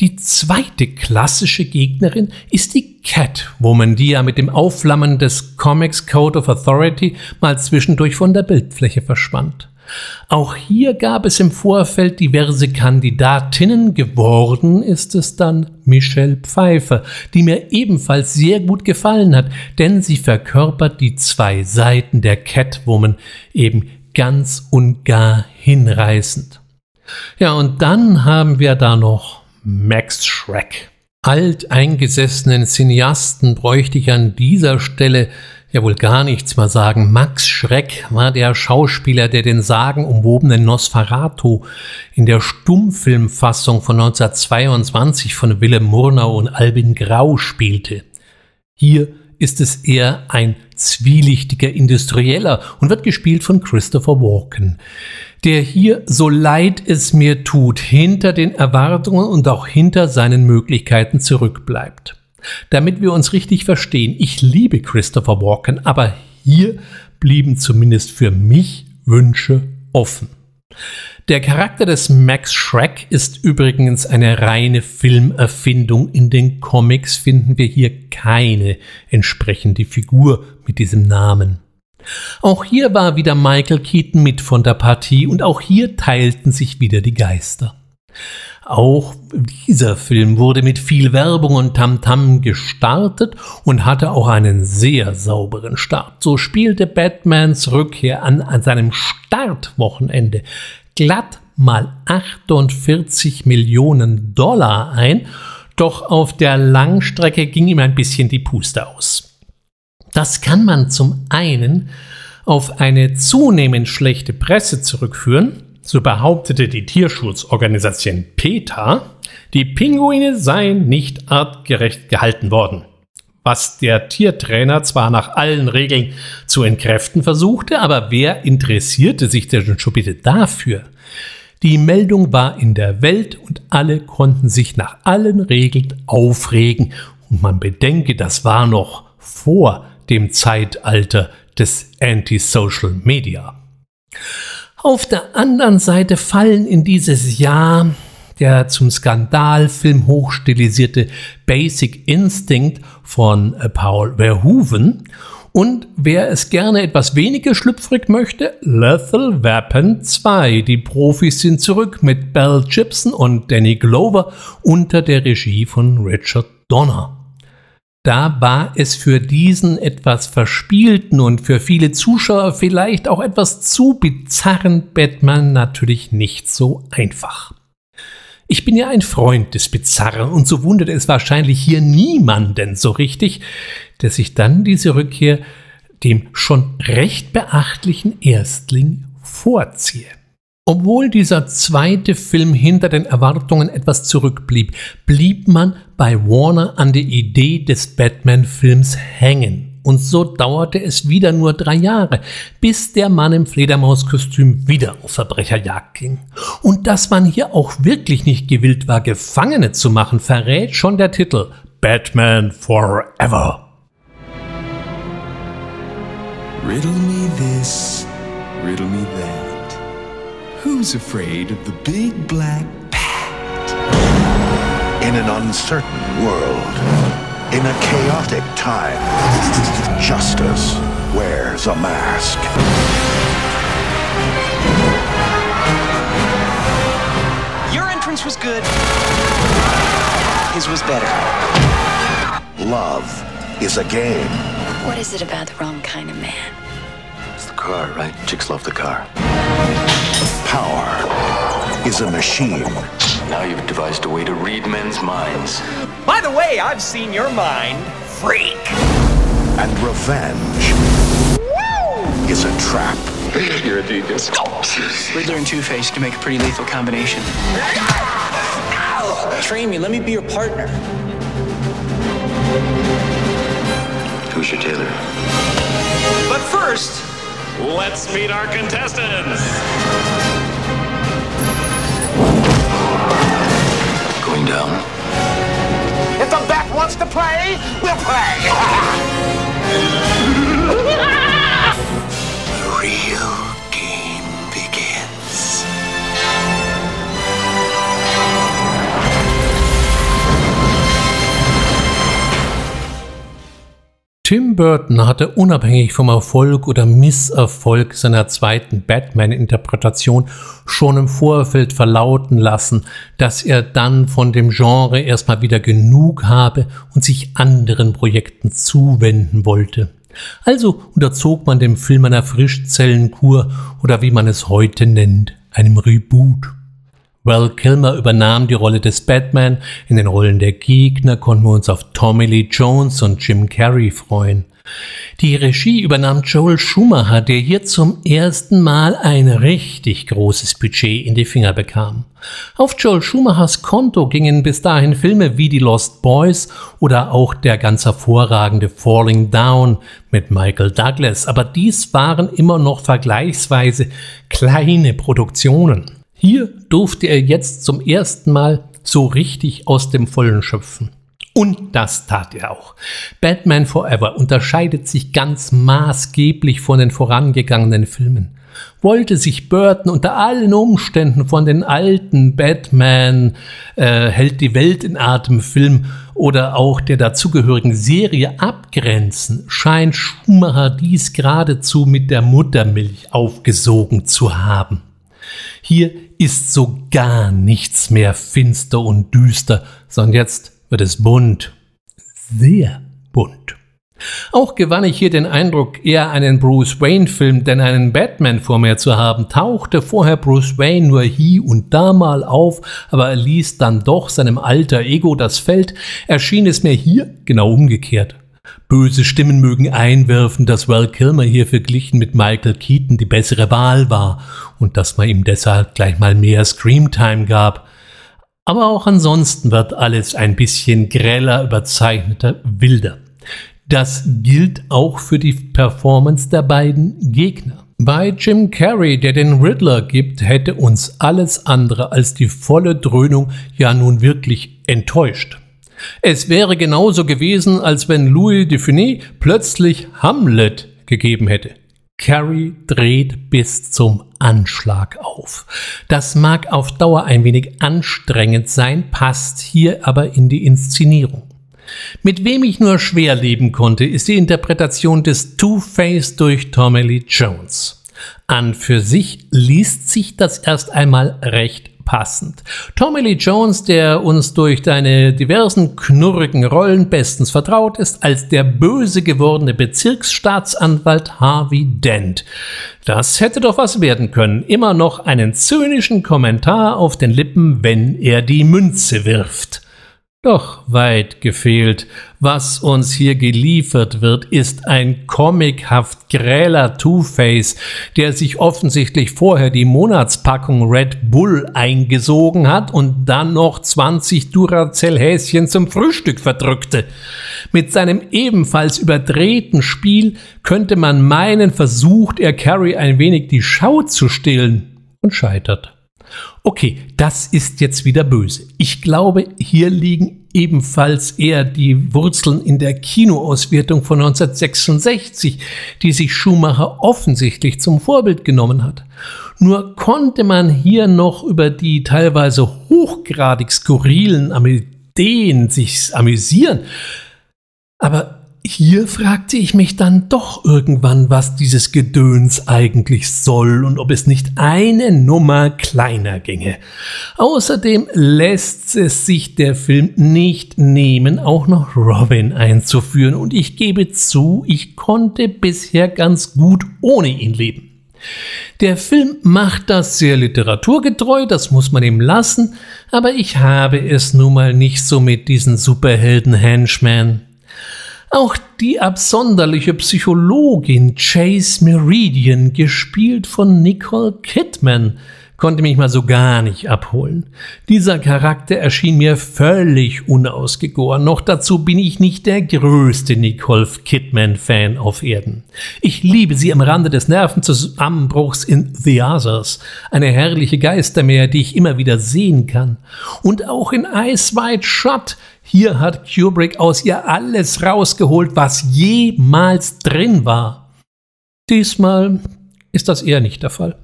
Die zweite klassische Gegnerin ist die Catwoman, die ja mit dem Aufflammen des Comics Code of Authority mal zwischendurch von der Bildfläche verschwand. Auch hier gab es im Vorfeld diverse Kandidatinnen. Geworden ist es dann Michelle Pfeiffer, die mir ebenfalls sehr gut gefallen hat, denn sie verkörpert die zwei Seiten der Catwoman eben ganz und gar hinreißend. Ja, und dann haben wir da noch Max Schreck. Alteingesessenen Cineasten bräuchte ich an dieser Stelle ja wohl gar nichts mehr sagen. Max Schreck war der Schauspieler, der den sagenumwobenen Nosferatu in der Stummfilmfassung von 1922 von Willem Murnau und Albin Grau spielte. Hier ist es eher ein zwielichtiger Industrieller und wird gespielt von Christopher Walken, der hier, so leid es mir tut, hinter den Erwartungen und auch hinter seinen Möglichkeiten zurückbleibt. Damit wir uns richtig verstehen, ich liebe Christopher Walken, aber hier blieben zumindest für mich Wünsche offen. Der Charakter des Max Shrek ist übrigens eine reine Filmerfindung. In den Comics finden wir hier keine entsprechende Figur mit diesem Namen. Auch hier war wieder Michael Keaton mit von der Partie und auch hier teilten sich wieder die Geister. Auch dieser Film wurde mit viel Werbung und Tamtam -Tam gestartet und hatte auch einen sehr sauberen Start. So spielte Batmans Rückkehr an, an seinem Startwochenende glatt mal 48 Millionen Dollar ein, doch auf der Langstrecke ging ihm ein bisschen die Puste aus. Das kann man zum einen auf eine zunehmend schlechte Presse zurückführen, so behauptete die Tierschutzorganisation PETA, die Pinguine seien nicht artgerecht gehalten worden. Was der Tiertrainer zwar nach allen Regeln zu entkräften versuchte, aber wer interessierte sich denn schon bitte dafür? Die Meldung war in der Welt und alle konnten sich nach allen Regeln aufregen und man bedenke, das war noch vor dem Zeitalter des Anti-Social Media. Auf der anderen Seite fallen in dieses Jahr der zum Skandalfilm hochstilisierte Basic Instinct von äh, Paul Verhoeven und wer es gerne etwas weniger schlüpfrig möchte, Lethal Weapon 2. Die Profis sind zurück mit Bell Gibson und Danny Glover unter der Regie von Richard Donner. Da war es für diesen etwas verspielten und für viele Zuschauer vielleicht auch etwas zu bizarren Batman natürlich nicht so einfach. Ich bin ja ein Freund des Bizarren und so wundert es wahrscheinlich hier niemanden so richtig, dass ich dann diese Rückkehr dem schon recht beachtlichen Erstling vorziehe. Obwohl dieser zweite Film hinter den Erwartungen etwas zurückblieb, blieb man bei Warner an der Idee des Batman-Films hängen. Und so dauerte es wieder nur drei Jahre, bis der Mann im Fledermauskostüm wieder auf Verbrecherjagd ging. Und dass man hier auch wirklich nicht gewillt war, Gefangene zu machen, verrät schon der Titel Batman Forever. Riddle me this, riddle me that. Who's afraid of the big black bat? In an uncertain world, in a chaotic time, justice wears a mask. Your entrance was good. His was better. Love is a game. What is it about the wrong kind of man? It's the car, right? Chicks love the car. Power is a machine. Now you've devised a way to read men's minds. By the way, I've seen your mind, freak. And revenge Woo! is a trap. You're a devious. Riddler and Two-Face can make a pretty lethal combination. Train me, let me be your partner. Who's your tailor? But first, let's meet our contestants. Down. If the bat wants to play, we'll play. Tim Burton hatte unabhängig vom Erfolg oder Misserfolg seiner zweiten Batman-Interpretation schon im Vorfeld verlauten lassen, dass er dann von dem Genre erstmal wieder genug habe und sich anderen Projekten zuwenden wollte. Also unterzog man dem Film einer Frischzellenkur oder wie man es heute nennt, einem Reboot. Val Kilmer übernahm die Rolle des Batman. In den Rollen der Gegner konnten wir uns auf Tommy Lee Jones und Jim Carrey freuen. Die Regie übernahm Joel Schumacher, der hier zum ersten Mal ein richtig großes Budget in die Finger bekam. Auf Joel Schumachers Konto gingen bis dahin Filme wie Die Lost Boys oder auch der ganz hervorragende Falling Down mit Michael Douglas, aber dies waren immer noch vergleichsweise kleine Produktionen. Hier durfte er jetzt zum ersten Mal so richtig aus dem Vollen schöpfen. Und das tat er auch. Batman Forever unterscheidet sich ganz maßgeblich von den vorangegangenen Filmen. Wollte sich Burton unter allen Umständen von den alten Batman äh, hält die Welt in Atem Film oder auch der dazugehörigen Serie abgrenzen, scheint Schumacher dies geradezu mit der Muttermilch aufgesogen zu haben. Hier ist so gar nichts mehr finster und düster, sondern jetzt wird es bunt, sehr bunt. Auch gewann ich hier den Eindruck, eher einen Bruce Wayne-Film, denn einen Batman vor mir zu haben, tauchte vorher Bruce Wayne nur hier und da mal auf, aber er ließ dann doch seinem alter Ego das Feld, erschien es mir hier genau umgekehrt. Böse Stimmen mögen einwerfen, dass Val Kilmer hier verglichen mit Michael Keaton die bessere Wahl war und dass man ihm deshalb gleich mal mehr Screamtime gab. Aber auch ansonsten wird alles ein bisschen greller, überzeichneter, wilder. Das gilt auch für die Performance der beiden Gegner. Bei Jim Carrey, der den Riddler gibt, hätte uns alles andere als die volle Dröhnung ja nun wirklich enttäuscht. Es wäre genauso gewesen, als wenn Louis Dufiné plötzlich Hamlet gegeben hätte. Carrie dreht bis zum Anschlag auf. Das mag auf Dauer ein wenig anstrengend sein, passt hier aber in die Inszenierung. Mit wem ich nur schwer leben konnte, ist die Interpretation des Two-Face durch Tommy Lee Jones. An für sich liest sich das erst einmal recht passend. Tommy Lee Jones, der uns durch deine diversen knurrigen Rollen bestens vertraut ist, als der böse gewordene Bezirksstaatsanwalt Harvey Dent. Das hätte doch was werden können. Immer noch einen zynischen Kommentar auf den Lippen, wenn er die Münze wirft. Doch weit gefehlt. Was uns hier geliefert wird, ist ein comichaft gräler Two-Face, der sich offensichtlich vorher die Monatspackung Red Bull eingesogen hat und dann noch 20 Duracell-Häschen zum Frühstück verdrückte. Mit seinem ebenfalls überdrehten Spiel könnte man meinen, versucht er Carrie ein wenig die Schau zu stillen und scheitert. Okay, das ist jetzt wieder böse. Ich glaube, hier liegen ebenfalls eher die Wurzeln in der Kinoauswertung von 1966, die sich Schumacher offensichtlich zum Vorbild genommen hat. Nur konnte man hier noch über die teilweise hochgradig skurrilen Ideen sich amüsieren. Aber hier fragte ich mich dann doch irgendwann, was dieses Gedöns eigentlich soll und ob es nicht eine Nummer kleiner ginge. Außerdem lässt es sich der Film nicht nehmen, auch noch Robin einzuführen und ich gebe zu, ich konnte bisher ganz gut ohne ihn leben. Der Film macht das sehr literaturgetreu, das muss man ihm lassen, aber ich habe es nun mal nicht so mit diesen Superhelden-Henchmen. Auch die absonderliche Psychologin Chase Meridian, gespielt von Nicole Kidman, konnte mich mal so gar nicht abholen. Dieser Charakter erschien mir völlig unausgegoren. Noch dazu bin ich nicht der größte Nicole Kidman-Fan auf Erden. Ich liebe sie am Rande des Nervenzusammenbruchs in The Others, eine herrliche Geistermeer, die ich immer wieder sehen kann. Und auch in Ice White Shut hier hat Kubrick aus ihr alles rausgeholt, was jemals drin war. Diesmal ist das eher nicht der Fall.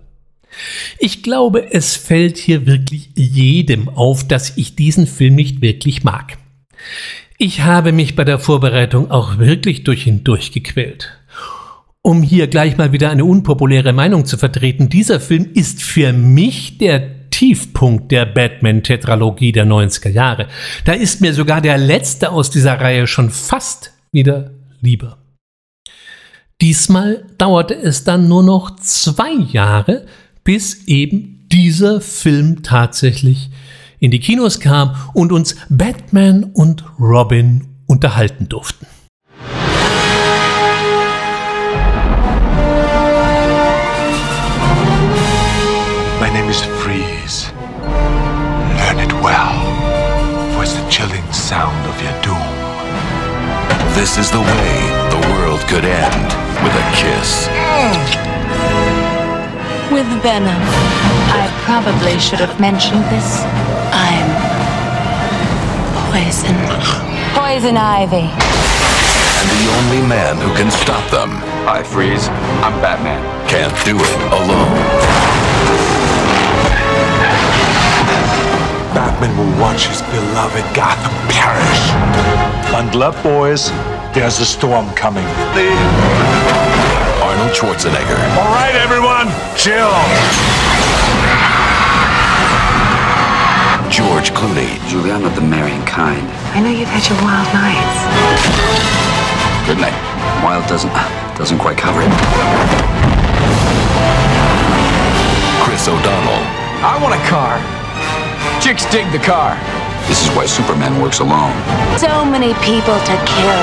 Ich glaube, es fällt hier wirklich jedem auf, dass ich diesen Film nicht wirklich mag. Ich habe mich bei der Vorbereitung auch wirklich durch ihn durchgequält. Um hier gleich mal wieder eine unpopuläre Meinung zu vertreten, dieser Film ist für mich der Tiefpunkt der Batman-Tetralogie der 90er Jahre. Da ist mir sogar der letzte aus dieser Reihe schon fast wieder lieber. Diesmal dauerte es dann nur noch zwei Jahre, bis eben dieser Film tatsächlich in die Kinos kam und uns Batman und Robin unterhalten durften. Well, for it's the chilling sound of your doom. This is the way the world could end with a kiss. Mm. With venom. I probably should have mentioned this. I'm poison. Poison Ivy. And the only man who can stop them. I Freeze. I'm Batman. Can't do it alone. Batman will watch his beloved Gotham perish. Bundle up, boys. There's a storm coming. Arnold Schwarzenegger. All right, everyone, chill. George Clooney. Julie, I'm not the marrying kind. I know you've had your wild nights. Good night. Wild doesn't doesn't quite cover it. Chris O'Donnell. I want a car. Chicks dig the car. This is why Superman works alone. So many people to kill,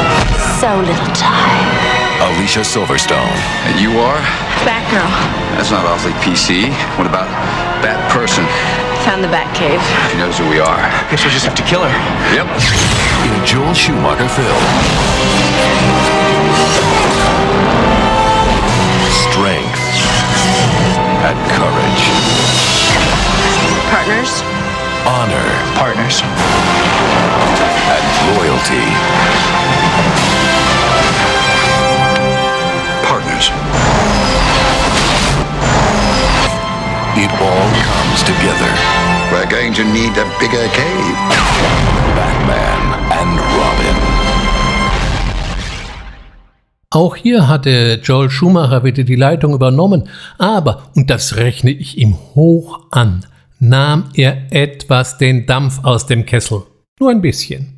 so little time. Alicia Silverstone. And you are? Batgirl. That's not awfully PC. What about Bat Person? Found the Batcave. She knows who we are. Guess we'll just have to kill her. Yep. In a Joel Schumacher film. Strength and courage. Partners? Honor Partners. and loyalty. Partners. It all comes together. We're going to need a bigger cave. Batman and Robin. Auch hier hatte Joel Schumacher wieder die Leitung übernommen, aber, und das rechne ich ihm hoch an, nahm er etwas den Dampf aus dem Kessel. Nur ein bisschen.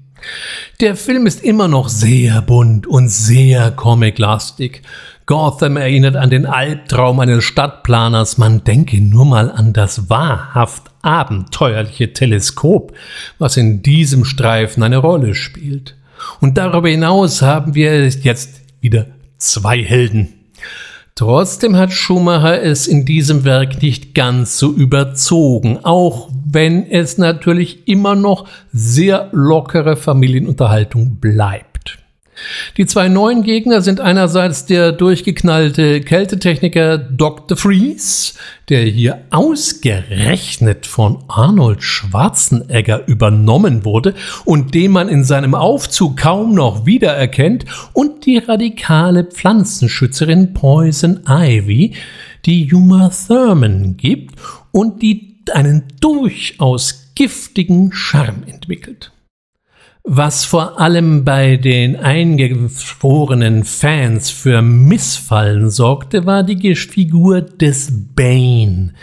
Der Film ist immer noch sehr bunt und sehr comiclastig. Gotham erinnert an den Albtraum eines Stadtplaners. Man denke nur mal an das wahrhaft abenteuerliche Teleskop, was in diesem Streifen eine Rolle spielt. Und darüber hinaus haben wir jetzt wieder zwei Helden. Trotzdem hat Schumacher es in diesem Werk nicht ganz so überzogen, auch wenn es natürlich immer noch sehr lockere Familienunterhaltung bleibt. Die zwei neuen Gegner sind einerseits der durchgeknallte Kältetechniker Dr. Freeze, der hier ausgerechnet von Arnold Schwarzenegger übernommen wurde und den man in seinem Aufzug kaum noch wiedererkennt, und die radikale Pflanzenschützerin Poison Ivy, die Uma Thurman gibt und die einen durchaus giftigen Charme entwickelt. Was vor allem bei den eingefrorenen Fans für Missfallen sorgte, war die Figur des Bane,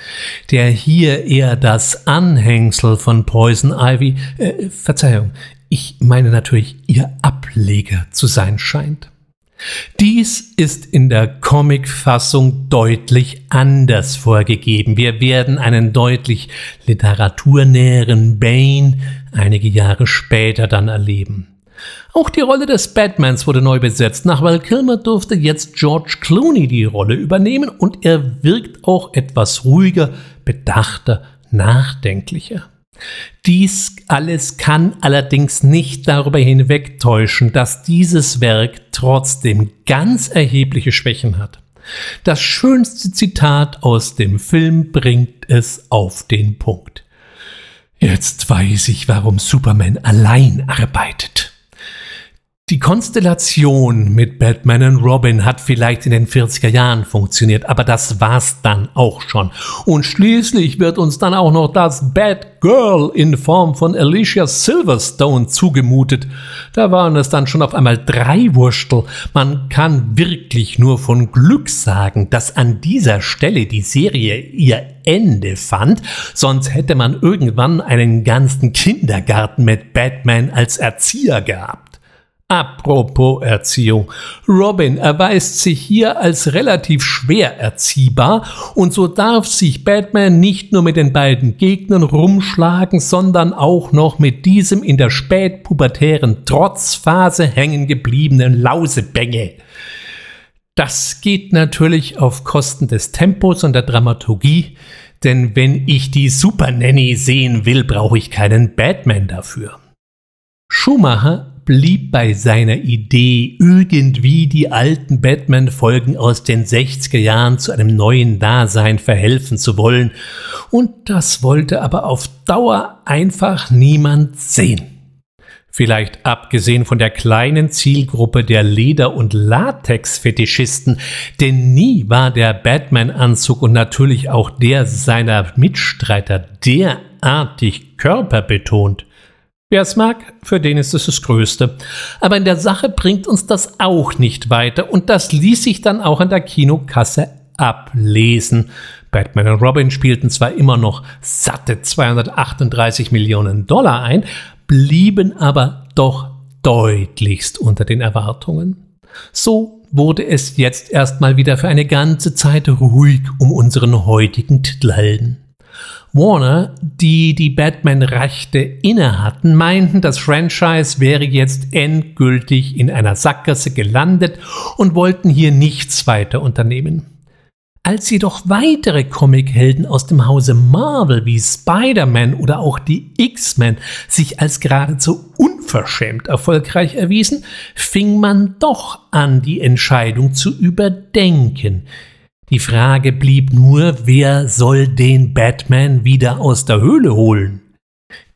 der hier eher das Anhängsel von Poison Ivy, äh, Verzeihung, ich meine natürlich ihr Ableger zu sein scheint. Dies ist in der Comic-Fassung deutlich anders vorgegeben. Wir werden einen deutlich literaturnäheren Bane einige Jahre später dann erleben. Auch die Rolle des Batmans wurde neu besetzt. Nach Val Kilmer durfte jetzt George Clooney die Rolle übernehmen und er wirkt auch etwas ruhiger, bedachter, nachdenklicher. Dies alles kann allerdings nicht darüber hinwegtäuschen, dass dieses Werk trotzdem ganz erhebliche Schwächen hat. Das schönste Zitat aus dem Film bringt es auf den Punkt. Jetzt weiß ich, warum Superman allein arbeitet. Die Konstellation mit Batman und Robin hat vielleicht in den 40er Jahren funktioniert, aber das war's dann auch schon. Und schließlich wird uns dann auch noch das Batgirl in Form von Alicia Silverstone zugemutet. Da waren es dann schon auf einmal drei Wurstel. Man kann wirklich nur von Glück sagen, dass an dieser Stelle die Serie ihr Ende fand, sonst hätte man irgendwann einen ganzen Kindergarten mit Batman als Erzieher gehabt. Apropos Erziehung. Robin erweist sich hier als relativ schwer erziehbar und so darf sich Batman nicht nur mit den beiden Gegnern rumschlagen, sondern auch noch mit diesem in der spätpubertären Trotzphase hängen gebliebenen Lausebänge. Das geht natürlich auf Kosten des Tempos und der Dramaturgie, denn wenn ich die Super Nanny sehen will, brauche ich keinen Batman dafür. Schumacher blieb bei seiner Idee, irgendwie die alten Batman-Folgen aus den 60er Jahren zu einem neuen Dasein verhelfen zu wollen, und das wollte aber auf Dauer einfach niemand sehen. Vielleicht abgesehen von der kleinen Zielgruppe der Leder- und Latex-Fetischisten, denn nie war der Batman-Anzug und natürlich auch der seiner Mitstreiter derartig körperbetont. Wer es mag, für den ist es das Größte. Aber in der Sache bringt uns das auch nicht weiter und das ließ sich dann auch an der Kinokasse ablesen. Batman und Robin spielten zwar immer noch satte 238 Millionen Dollar ein, blieben aber doch deutlichst unter den Erwartungen. So wurde es jetzt erstmal wieder für eine ganze Zeit ruhig um unseren heutigen Titelhelden. Warner, die die Batman-Rechte inne hatten, meinten, das Franchise wäre jetzt endgültig in einer Sackgasse gelandet und wollten hier nichts weiter unternehmen. Als jedoch weitere Comichelden aus dem Hause Marvel wie Spider-Man oder auch die X-Men sich als geradezu unverschämt erfolgreich erwiesen, fing man doch an, die Entscheidung zu überdenken. Die Frage blieb nur, wer soll den Batman wieder aus der Höhle holen?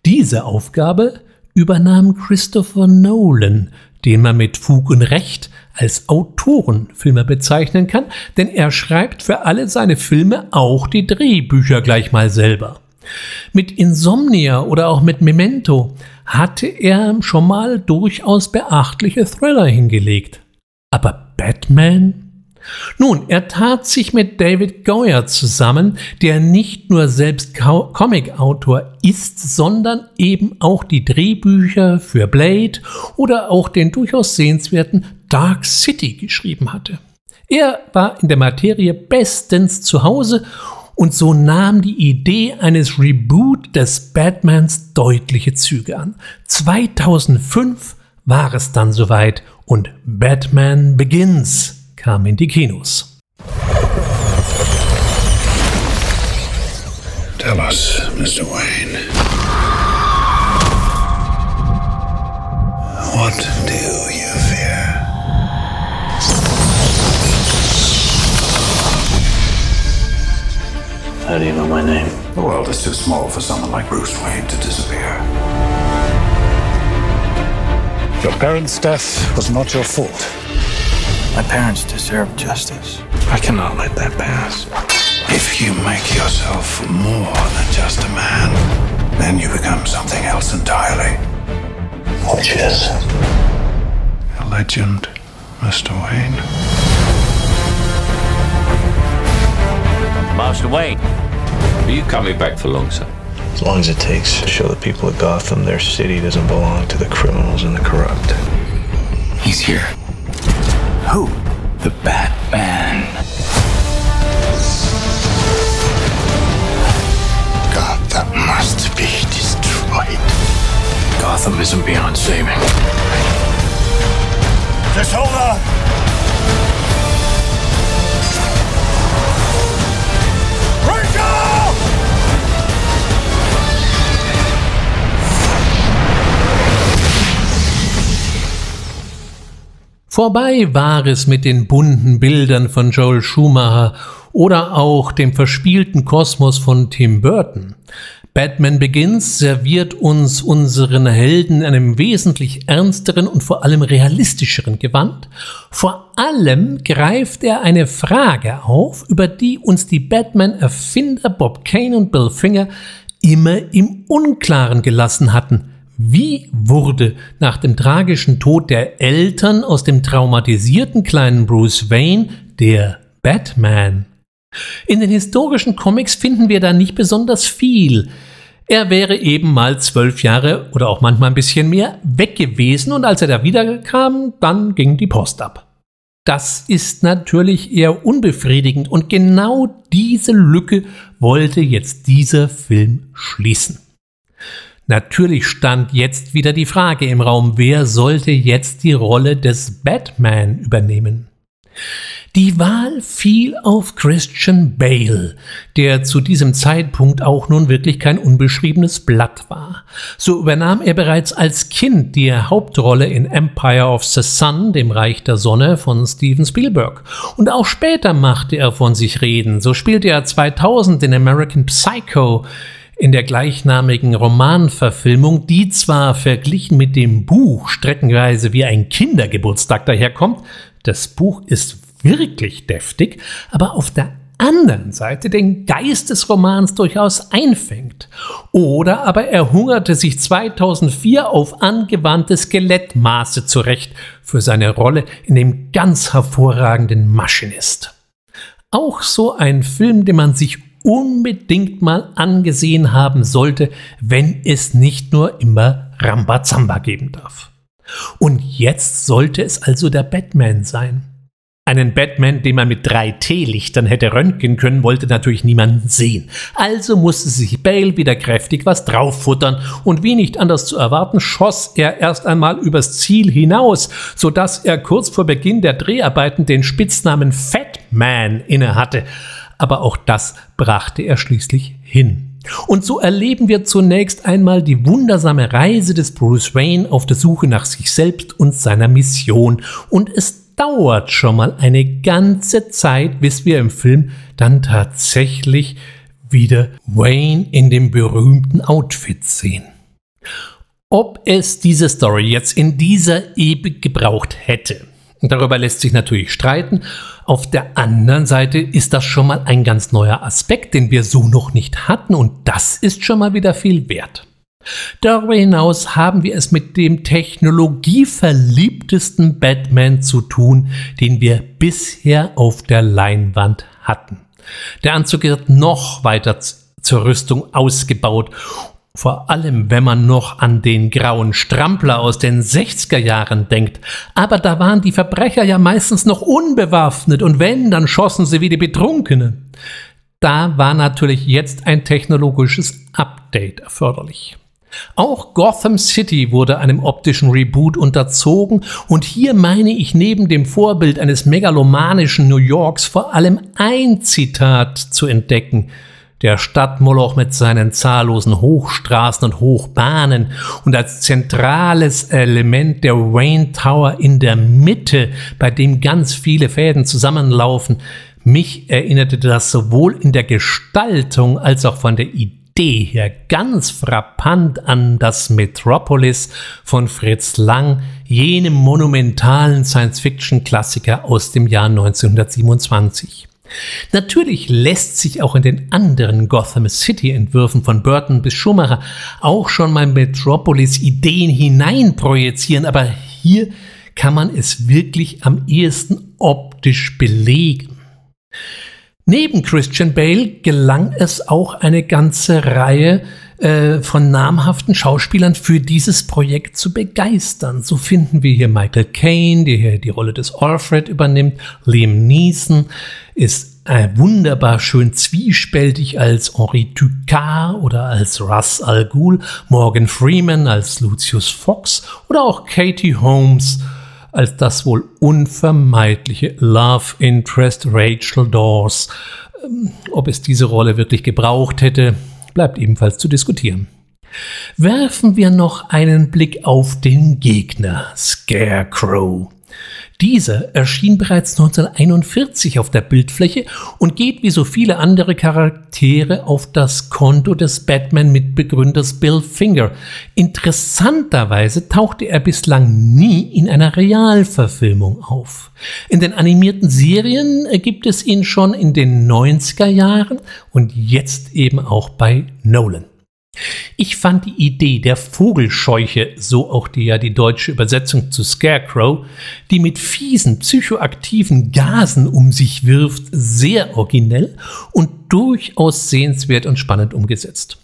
Diese Aufgabe übernahm Christopher Nolan, den man mit Fug und Recht als Autorenfilmer bezeichnen kann, denn er schreibt für alle seine Filme auch die Drehbücher gleich mal selber. Mit Insomnia oder auch mit Memento hatte er schon mal durchaus beachtliche Thriller hingelegt. Aber Batman? Nun, er tat sich mit David Goyer zusammen, der nicht nur selbst Comicautor ist, sondern eben auch die Drehbücher für Blade oder auch den durchaus sehenswerten Dark City geschrieben hatte. Er war in der Materie bestens zu Hause und so nahm die Idee eines Reboot des Batmans deutliche Züge an. 2005 war es dann soweit und Batman Begins kam in die Kinos. Tell us, Mr. Wayne. What do you fear? How do you know my name? The world is too small for someone like Bruce Wayne to disappear. Your parents' death was not your fault. My parents deserve justice. I cannot let that pass. If you make yourself more than just a man, then you become something else entirely. Which is? A legend, Mr. Wayne. Master Wayne, are you coming back for long, sir? As long as it takes to show the people of Gotham their city doesn't belong to the criminals and the corrupt. He's here. Who? The Batman. Gotham must be destroyed. Gotham isn't beyond saving. Just hold on. Vorbei war es mit den bunten Bildern von Joel Schumacher oder auch dem verspielten Kosmos von Tim Burton. Batman Begins serviert uns unseren Helden in einem wesentlich ernsteren und vor allem realistischeren Gewand. Vor allem greift er eine Frage auf, über die uns die Batman-Erfinder Bob Kane und Bill Finger immer im Unklaren gelassen hatten. Wie wurde nach dem tragischen Tod der Eltern aus dem traumatisierten kleinen Bruce Wayne der Batman? In den historischen Comics finden wir da nicht besonders viel. Er wäre eben mal zwölf Jahre oder auch manchmal ein bisschen mehr weg gewesen und als er da wiederkam, dann ging die Post ab. Das ist natürlich eher unbefriedigend und genau diese Lücke wollte jetzt dieser Film schließen. Natürlich stand jetzt wieder die Frage im Raum, wer sollte jetzt die Rolle des Batman übernehmen? Die Wahl fiel auf Christian Bale, der zu diesem Zeitpunkt auch nun wirklich kein unbeschriebenes Blatt war. So übernahm er bereits als Kind die Hauptrolle in Empire of the Sun, dem Reich der Sonne von Steven Spielberg. Und auch später machte er von sich reden. So spielte er 2000 in American Psycho, In der gleichnamigen Romanverfilmung, die zwar verglichen mit dem Buch streckenweise wie ein Kindergeburtstag daherkommt, das Buch ist wirklich deftig, aber auf der anderen Seite den Geist des Romans durchaus einfängt. Oder aber er hungerte sich 2004 auf angewandte Skelettmaße zurecht für seine Rolle in dem ganz hervorragenden Maschinist. Auch so ein Film, den man sich unbedingt mal angesehen haben sollte, wenn es nicht nur immer Rambazamba geben darf. Und jetzt sollte es also der Batman sein. Einen Batman, den man mit drei Teelichtern hätte röntgen können, wollte natürlich niemand sehen. Also musste sich Bale wieder kräftig was drauffuttern und wie nicht anders zu erwarten, schoss er erst einmal übers Ziel hinaus, sodass er kurz vor Beginn der Dreharbeiten den Spitznamen Fat Man innehatte. Aber auch das brachte er schließlich hin. Und so erleben wir zunächst einmal die wundersame Reise des Bruce Wayne auf der Suche nach sich selbst und seiner Mission. Und es dauert schon mal eine ganze Zeit, bis wir im Film dann tatsächlich wieder Wayne in dem berühmten Outfit sehen. Ob es diese Story jetzt in dieser Ebene gebraucht hätte, darüber lässt sich natürlich streiten. Auf der anderen Seite ist das schon mal ein ganz neuer Aspekt, den wir so noch nicht hatten und das ist schon mal wieder viel wert. Darüber hinaus haben wir es mit dem technologieverliebtesten Batman zu tun, den wir bisher auf der Leinwand hatten. Der Anzug wird noch weiter zur Rüstung ausgebaut vor allem wenn man noch an den grauen Strampler aus den 60er Jahren denkt. Aber da waren die Verbrecher ja meistens noch unbewaffnet und wenn, dann schossen sie wie die Betrunkenen. Da war natürlich jetzt ein technologisches Update erforderlich. Auch Gotham City wurde einem optischen Reboot unterzogen und hier meine ich neben dem Vorbild eines megalomanischen New Yorks vor allem ein Zitat zu entdecken. Der Stadtmoloch mit seinen zahllosen Hochstraßen und Hochbahnen und als zentrales Element der Wayne Tower in der Mitte, bei dem ganz viele Fäden zusammenlaufen. Mich erinnerte das sowohl in der Gestaltung als auch von der Idee her ganz frappant an das Metropolis von Fritz Lang, jenem monumentalen Science-Fiction-Klassiker aus dem Jahr 1927. Natürlich lässt sich auch in den anderen Gotham City-Entwürfen von Burton bis Schumacher auch schon mal Metropolis-Ideen hineinprojizieren, aber hier kann man es wirklich am ehesten optisch belegen. Neben Christian Bale gelang es auch eine ganze Reihe äh, von namhaften Schauspielern für dieses Projekt zu begeistern. So finden wir hier Michael Caine, der hier die Rolle des Alfred übernimmt. Liam Neeson ist äh, wunderbar schön zwiespältig als Henri Ducard oder als Russ Al Ghul, Morgan Freeman als Lucius Fox oder auch Katie Holmes als das wohl unvermeidliche Love Interest Rachel Dawes. Ähm, ob es diese Rolle wirklich gebraucht hätte, bleibt ebenfalls zu diskutieren. Werfen wir noch einen Blick auf den Gegner, Scarecrow. Dieser erschien bereits 1941 auf der Bildfläche und geht wie so viele andere Charaktere auf das Konto des Batman-Mitbegründers Bill Finger. Interessanterweise tauchte er bislang nie in einer Realverfilmung auf. In den animierten Serien gibt es ihn schon in den 90er Jahren und jetzt eben auch bei Nolan. Ich fand die Idee der Vogelscheuche, so auch die ja die deutsche Übersetzung zu Scarecrow, die mit fiesen psychoaktiven Gasen um sich wirft, sehr originell und durchaus sehenswert und spannend umgesetzt.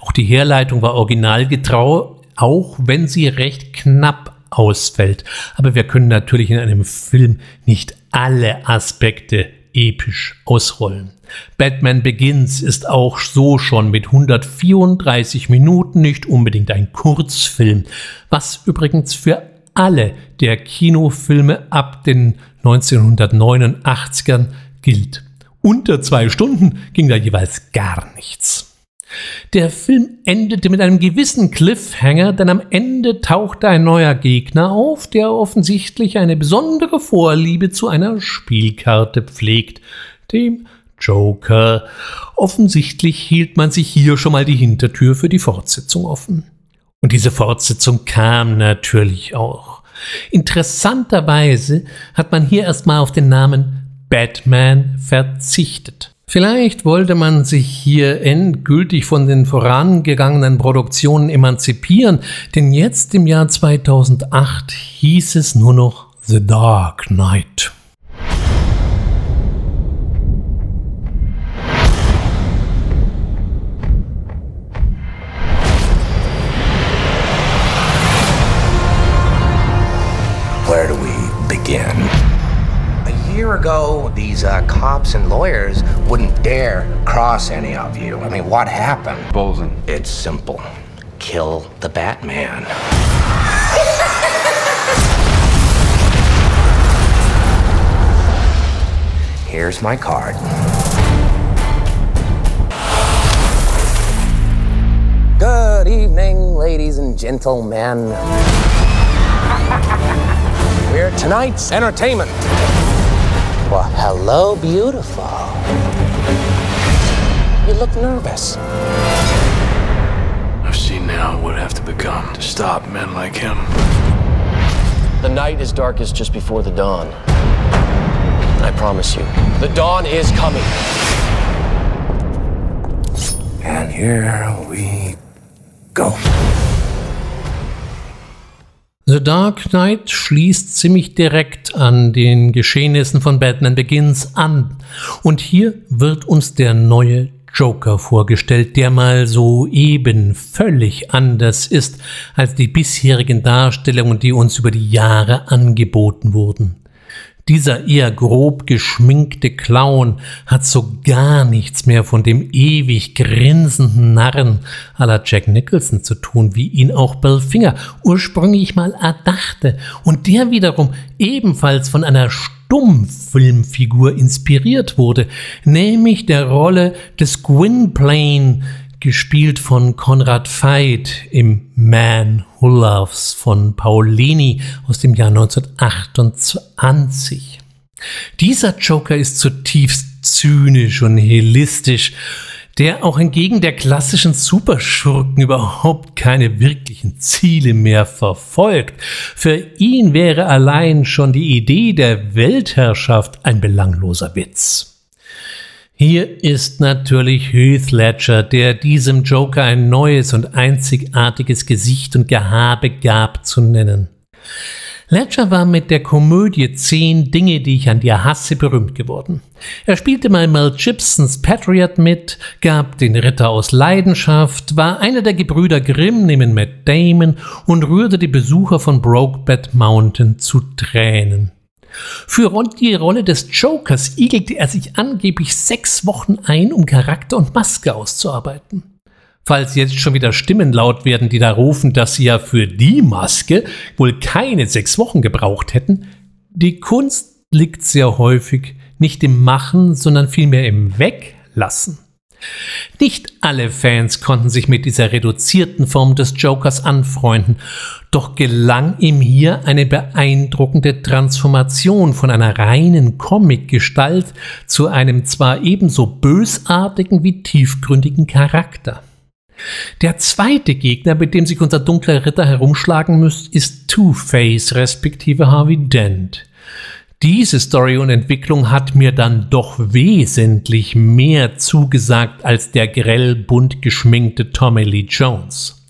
Auch die Herleitung war originalgetrau, auch wenn sie recht knapp ausfällt. Aber wir können natürlich in einem Film nicht alle Aspekte episch ausrollen. Batman Begins ist auch so schon mit 134 Minuten nicht unbedingt ein Kurzfilm, was übrigens für alle der Kinofilme ab den 1989ern gilt. Unter zwei Stunden ging da jeweils gar nichts. Der Film endete mit einem gewissen Cliffhanger, denn am Ende tauchte ein neuer Gegner auf, der offensichtlich eine besondere Vorliebe zu einer Spielkarte pflegt, dem Joker. Offensichtlich hielt man sich hier schon mal die Hintertür für die Fortsetzung offen. Und diese Fortsetzung kam natürlich auch. Interessanterweise hat man hier erstmal auf den Namen Batman verzichtet. Vielleicht wollte man sich hier endgültig von den vorangegangenen Produktionen emanzipieren, denn jetzt im Jahr 2008 hieß es nur noch The Dark Knight. Ago, these uh, cops and lawyers wouldn't dare cross any of you. I mean, what happened? Bolton. It's simple. Kill the Batman. Here's my card. Good evening, ladies and gentlemen. We're tonight's entertainment. Well, hello, beautiful. You look nervous. I've seen now what would have to become to stop men like him. The night is darkest just before the dawn. I promise you, the dawn is coming. And here we go. The Dark Knight schließt ziemlich direkt an den Geschehnissen von Batman Begins an. Und hier wird uns der neue Joker vorgestellt, der mal so eben völlig anders ist als die bisherigen Darstellungen, die uns über die Jahre angeboten wurden. Dieser eher grob geschminkte Clown hat so gar nichts mehr von dem ewig grinsenden Narren la Jack Nicholson zu tun, wie ihn auch Bill Finger ursprünglich mal erdachte und der wiederum ebenfalls von einer Stummfilmfigur inspiriert wurde, nämlich der Rolle des Gwynplaine gespielt von Konrad Veit im Man Who Loves von Paulini aus dem Jahr 1928. Dieser Joker ist zutiefst zynisch und helistisch, der auch entgegen der klassischen Superschurken überhaupt keine wirklichen Ziele mehr verfolgt. Für ihn wäre allein schon die Idee der Weltherrschaft ein belangloser Witz. Hier ist natürlich Heath Ledger, der diesem Joker ein neues und einzigartiges Gesicht und Gehabe gab zu nennen. Ledger war mit der Komödie Zehn Dinge, die ich an dir hasse, berühmt geworden. Er spielte mal Mel Gibsons Patriot mit, gab den Ritter aus Leidenschaft, war einer der Gebrüder Grimm neben Matt Damon und rührte die Besucher von Brokeback Mountain zu Tränen. Für die Rolle des Jokers igelte er sich angeblich sechs Wochen ein, um Charakter und Maske auszuarbeiten. Falls jetzt schon wieder Stimmen laut werden, die da rufen, dass sie ja für die Maske wohl keine sechs Wochen gebraucht hätten, die Kunst liegt sehr häufig nicht im Machen, sondern vielmehr im Weglassen. Nicht alle Fans konnten sich mit dieser reduzierten Form des Jokers anfreunden, doch gelang ihm hier eine beeindruckende Transformation von einer reinen Comic-Gestalt zu einem zwar ebenso bösartigen wie tiefgründigen Charakter. Der zweite Gegner, mit dem sich unser dunkler Ritter herumschlagen muss, ist Two-Face respektive Harvey Dent. Diese Story und Entwicklung hat mir dann doch wesentlich mehr zugesagt als der grell bunt geschminkte Tommy Lee Jones.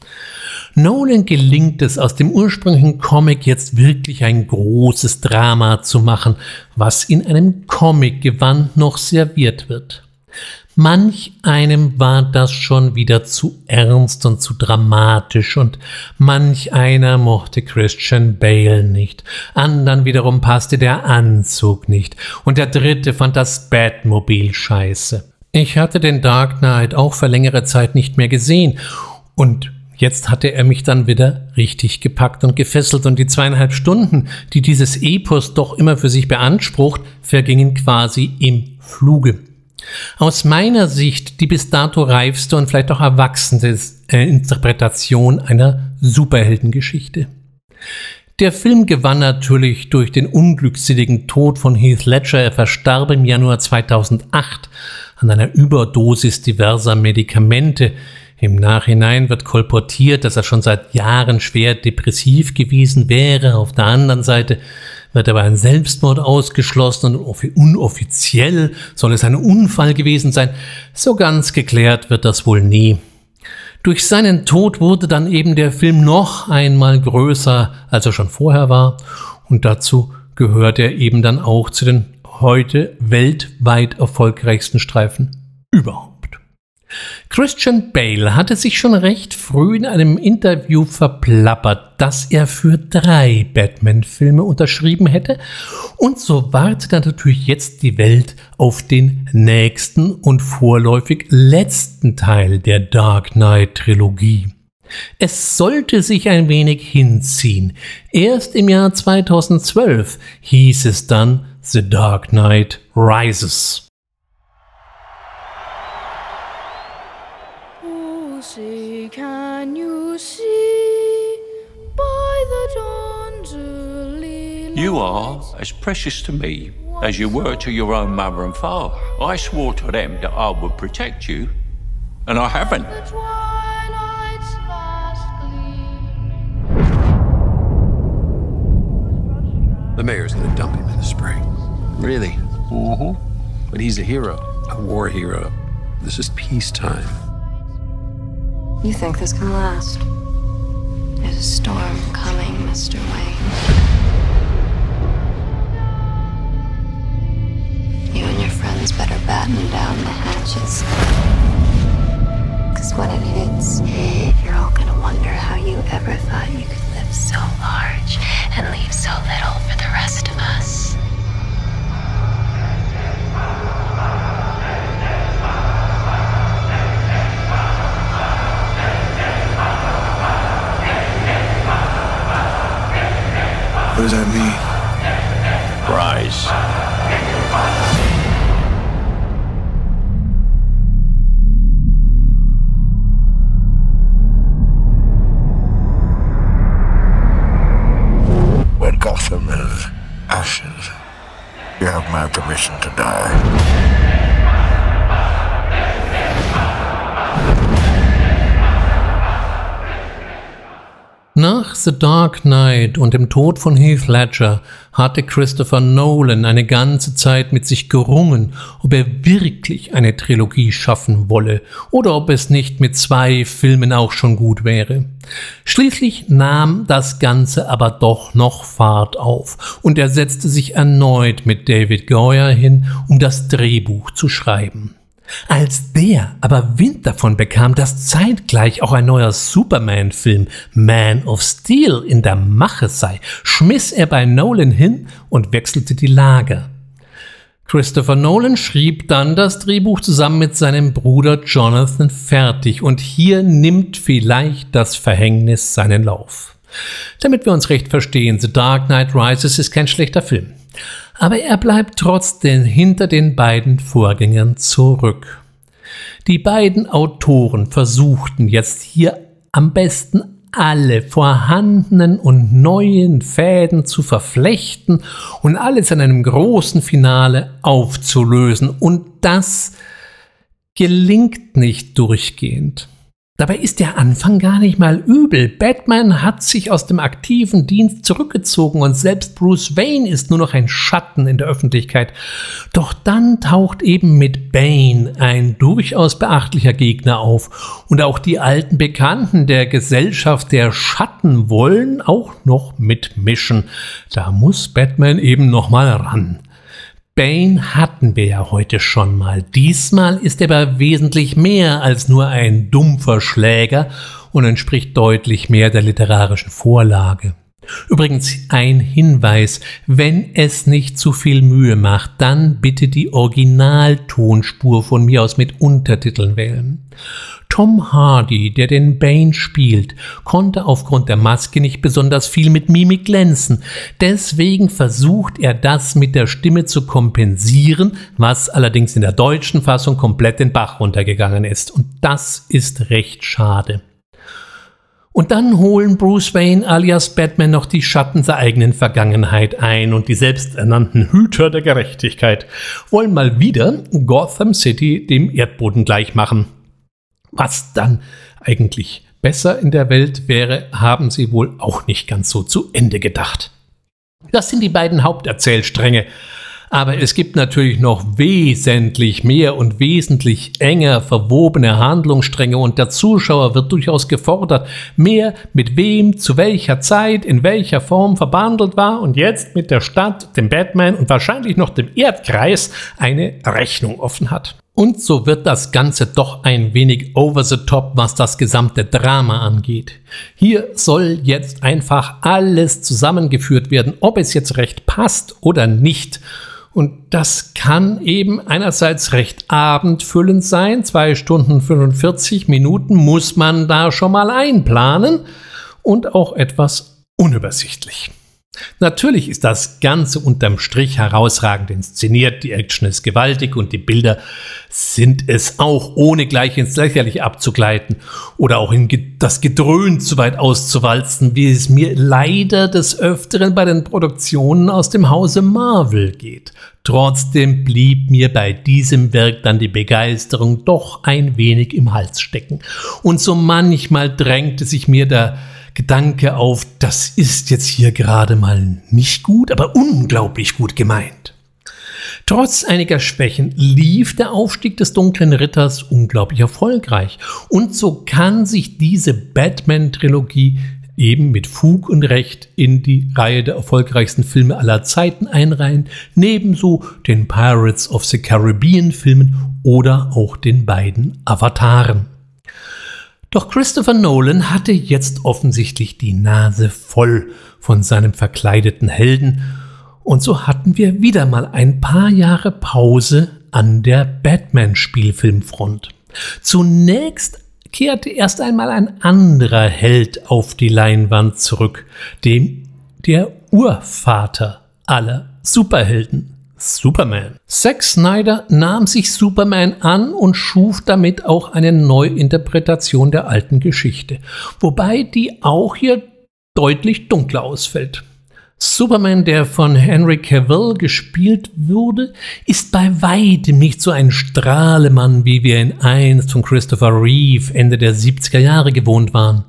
Nolan gelingt es aus dem ursprünglichen Comic jetzt wirklich ein großes Drama zu machen, was in einem Comic-Gewand noch serviert wird. Manch einem war das schon wieder zu ernst und zu dramatisch und manch einer mochte Christian Bale nicht, andern wiederum passte der Anzug nicht und der dritte fand das Batmobil scheiße. Ich hatte den Dark Knight auch für längere Zeit nicht mehr gesehen und Jetzt hatte er mich dann wieder richtig gepackt und gefesselt und die zweieinhalb Stunden, die dieses Epos doch immer für sich beansprucht, vergingen quasi im Fluge. Aus meiner Sicht die bis dato reifste und vielleicht auch erwachsene äh, Interpretation einer Superheldengeschichte. Der Film gewann natürlich durch den unglückseligen Tod von Heath Ledger. Er verstarb im Januar 2008 an einer Überdosis diverser Medikamente. Im Nachhinein wird kolportiert, dass er schon seit Jahren schwer depressiv gewesen wäre. Auf der anderen Seite wird aber ein Selbstmord ausgeschlossen und unoffiziell soll es ein Unfall gewesen sein. So ganz geklärt wird das wohl nie. Durch seinen Tod wurde dann eben der Film noch einmal größer, als er schon vorher war. Und dazu gehört er eben dann auch zu den heute weltweit erfolgreichsten Streifen überhaupt. Christian Bale hatte sich schon recht früh in einem Interview verplappert, dass er für drei Batman-Filme unterschrieben hätte, und so wartet natürlich jetzt die Welt auf den nächsten und vorläufig letzten Teil der Dark Knight-Trilogie. Es sollte sich ein wenig hinziehen. Erst im Jahr 2012 hieß es dann The Dark Knight Rises. Can you are as precious to me as you were to your own mother and father. I swore to them that I would protect you, and I haven't. The mayor's gonna dump him in the spring. Really? Mm-hmm. But he's a hero, a war hero. This is peacetime. You think this can last? There's a storm coming, Mr. Wayne. You and your friends better batten down the hatches. Because when it hits, you're all gonna wonder how you ever thought you could live so large and leave so little for the rest of us. What does that mean? Rise. Gotham is ashes. You have my permission to die. Nach The Dark Knight und dem Tod von Heath Ledger hatte Christopher Nolan eine ganze Zeit mit sich gerungen, ob er wirklich eine Trilogie schaffen wolle oder ob es nicht mit zwei Filmen auch schon gut wäre. Schließlich nahm das Ganze aber doch noch Fahrt auf und er setzte sich erneut mit David Goyer hin, um das Drehbuch zu schreiben. Als der aber Wind davon bekam, dass zeitgleich auch ein neuer Superman-Film Man of Steel in der Mache sei, schmiss er bei Nolan hin und wechselte die Lager. Christopher Nolan schrieb dann das Drehbuch zusammen mit seinem Bruder Jonathan fertig und hier nimmt vielleicht das Verhängnis seinen Lauf. Damit wir uns recht verstehen, The Dark Knight Rises ist kein schlechter Film aber er bleibt trotzdem hinter den beiden Vorgängern zurück. Die beiden Autoren versuchten jetzt hier am besten alle vorhandenen und neuen Fäden zu verflechten und alles in einem großen Finale aufzulösen. Und das gelingt nicht durchgehend. Dabei ist der Anfang gar nicht mal übel. Batman hat sich aus dem aktiven Dienst zurückgezogen und selbst Bruce Wayne ist nur noch ein Schatten in der Öffentlichkeit. Doch dann taucht eben mit Bane ein durchaus beachtlicher Gegner auf und auch die alten Bekannten der Gesellschaft der Schatten wollen auch noch mitmischen. Da muss Batman eben noch mal ran. Bane hatten wir ja heute schon mal. Diesmal ist er aber wesentlich mehr als nur ein dumpfer Schläger und entspricht deutlich mehr der literarischen Vorlage. Übrigens ein Hinweis, wenn es nicht zu viel Mühe macht, dann bitte die Originaltonspur von mir aus mit Untertiteln wählen. Tom Hardy, der den Bane spielt, konnte aufgrund der Maske nicht besonders viel mit Mimik glänzen. Deswegen versucht er das mit der Stimme zu kompensieren, was allerdings in der deutschen Fassung komplett den Bach runtergegangen ist. Und das ist recht schade. Und dann holen Bruce Wayne alias Batman noch die Schatten der eigenen Vergangenheit ein und die selbsternannten Hüter der Gerechtigkeit wollen mal wieder Gotham City dem Erdboden gleichmachen. Was dann eigentlich besser in der Welt wäre, haben sie wohl auch nicht ganz so zu Ende gedacht. Das sind die beiden Haupterzählstränge. Aber es gibt natürlich noch wesentlich mehr und wesentlich enger verwobene Handlungsstränge und der Zuschauer wird durchaus gefordert, mehr mit wem, zu welcher Zeit, in welcher Form verbandelt war und jetzt mit der Stadt, dem Batman und wahrscheinlich noch dem Erdkreis eine Rechnung offen hat. Und so wird das Ganze doch ein wenig over the top, was das gesamte Drama angeht. Hier soll jetzt einfach alles zusammengeführt werden, ob es jetzt recht passt oder nicht. Und das kann eben einerseits recht abendfüllend sein. Zwei Stunden 45 Minuten muss man da schon mal einplanen und auch etwas unübersichtlich. Natürlich ist das Ganze unterm Strich herausragend inszeniert, die Action ist gewaltig und die Bilder sind es auch, ohne gleich ins Lächerliche abzugleiten oder auch in das Gedröhn zu weit auszuwalzen, wie es mir leider des Öfteren bei den Produktionen aus dem Hause Marvel geht. Trotzdem blieb mir bei diesem Werk dann die Begeisterung doch ein wenig im Hals stecken. Und so manchmal drängte sich mir der Gedanke auf, das ist jetzt hier gerade mal nicht gut, aber unglaublich gut gemeint. Trotz einiger Schwächen lief der Aufstieg des dunklen Ritters unglaublich erfolgreich und so kann sich diese Batman-Trilogie eben mit Fug und Recht in die Reihe der erfolgreichsten Filme aller Zeiten einreihen, nebenso den Pirates of the Caribbean Filmen oder auch den beiden Avataren. Doch Christopher Nolan hatte jetzt offensichtlich die Nase voll von seinem verkleideten Helden und so hatten wir wieder mal ein paar Jahre Pause an der Batman-Spielfilmfront. Zunächst kehrte erst einmal ein anderer Held auf die Leinwand zurück, dem der Urvater aller Superhelden, Superman. Zack Snyder nahm sich Superman an und schuf damit auch eine Neuinterpretation der alten Geschichte, wobei die auch hier deutlich dunkler ausfällt. Superman, der von Henry Cavill gespielt wurde, ist bei weitem nicht so ein Strahlemann, wie wir ihn einst von Christopher Reeve Ende der 70er Jahre gewohnt waren.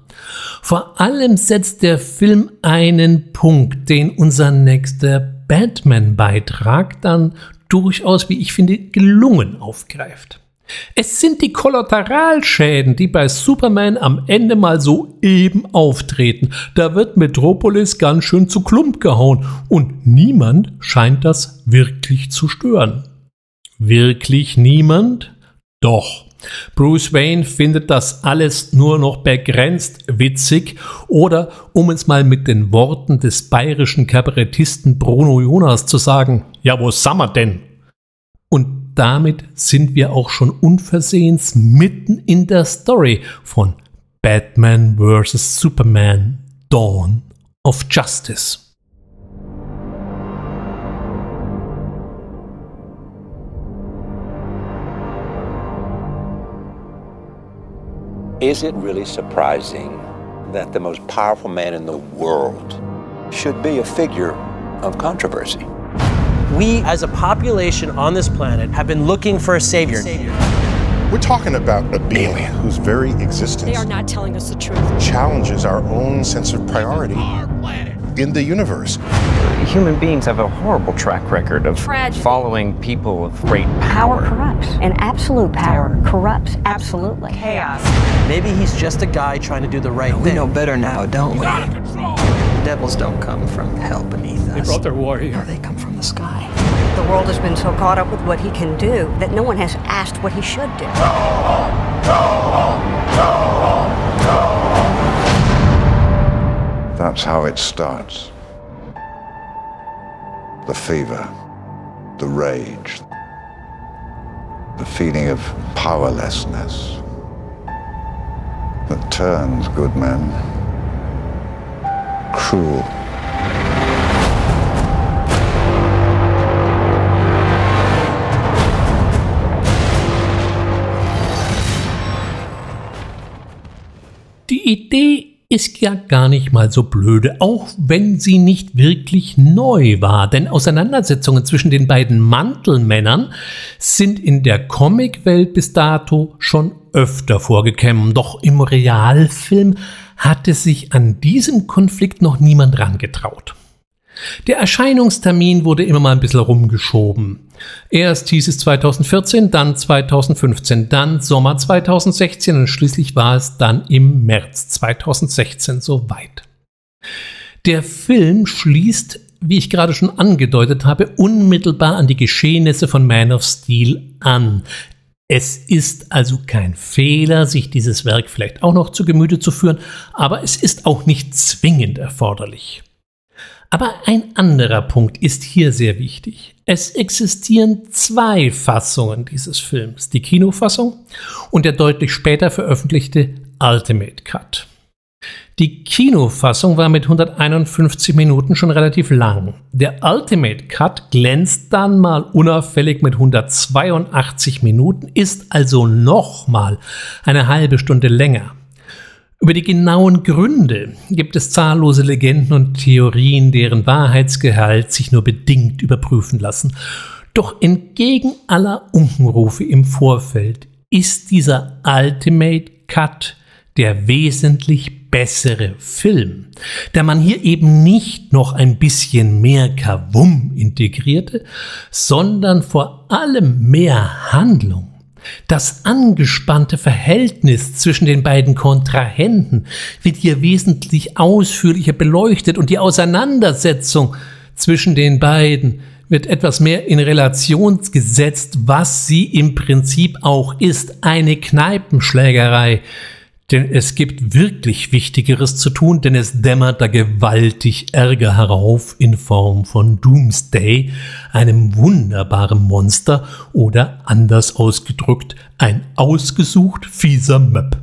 Vor allem setzt der Film einen Punkt, den unser nächster Batman-Beitrag dann durchaus, wie ich finde, gelungen aufgreift. Es sind die Kollateralschäden, die bei Superman am Ende mal so eben auftreten. Da wird Metropolis ganz schön zu Klump gehauen und niemand scheint das wirklich zu stören. Wirklich niemand? Doch. Bruce Wayne findet das alles nur noch begrenzt witzig oder, um es mal mit den Worten des bayerischen Kabarettisten Bruno Jonas zu sagen, ja, wo sind wir denn? Und damit sind wir auch schon unversehens mitten in der Story von Batman vs. Superman Dawn of Justice. Is it really surprising that the most powerful man in the world should be a figure of controversy? We, as a population on this planet, have been looking for a savior. We're talking about a being whose very existence They are not telling us the truth. challenges our own sense of priority in the universe. Human beings have a horrible track record of Tragedy. following people with great Power power. corrupts, and absolute power corrupts absolutely. Chaos. Maybe he's just a guy trying to do the right We thing. We know better now, don't we? Devils don't come from hell beneath us. They brought their warrior. No, they come from the sky. The world has been so caught up with what he can do that no one has asked what he should do. That's how it starts. The fever, the rage, the feeling of powerlessness that turns good men cruel. Die Idee ist ja gar nicht mal so blöde, auch wenn sie nicht wirklich neu war, denn Auseinandersetzungen zwischen den beiden Mantelmännern sind in der Comicwelt bis dato schon öfter vorgekommen, doch im Realfilm hatte sich an diesem Konflikt noch niemand rangetraut. Der Erscheinungstermin wurde immer mal ein bisschen rumgeschoben. Erst hieß es 2014, dann 2015, dann Sommer 2016 und schließlich war es dann im März 2016 soweit. Der Film schließt, wie ich gerade schon angedeutet habe, unmittelbar an die Geschehnisse von Man of Steel an. Es ist also kein Fehler, sich dieses Werk vielleicht auch noch zu Gemüte zu führen, aber es ist auch nicht zwingend erforderlich. Aber ein anderer Punkt ist hier sehr wichtig. Es existieren zwei Fassungen dieses Films, die Kinofassung und der deutlich später veröffentlichte Ultimate Cut. Die Kinofassung war mit 151 Minuten schon relativ lang. Der Ultimate Cut glänzt dann mal unauffällig mit 182 Minuten, ist also nochmal eine halbe Stunde länger. Über die genauen Gründe gibt es zahllose Legenden und Theorien, deren Wahrheitsgehalt sich nur bedingt überprüfen lassen. Doch entgegen aller Unkenrufe im Vorfeld ist dieser Ultimate Cut der wesentlich bessere Film, da man hier eben nicht noch ein bisschen mehr Kavum integrierte, sondern vor allem mehr Handlung. Das angespannte Verhältnis zwischen den beiden Kontrahenten wird hier wesentlich ausführlicher beleuchtet und die Auseinandersetzung zwischen den beiden wird etwas mehr in Relation gesetzt, was sie im Prinzip auch ist, eine Kneipenschlägerei, denn es gibt wirklich Wichtigeres zu tun, denn es dämmert da gewaltig Ärger herauf in Form von Doomsday, einem wunderbaren Monster oder anders ausgedrückt ein ausgesucht fieser Möb.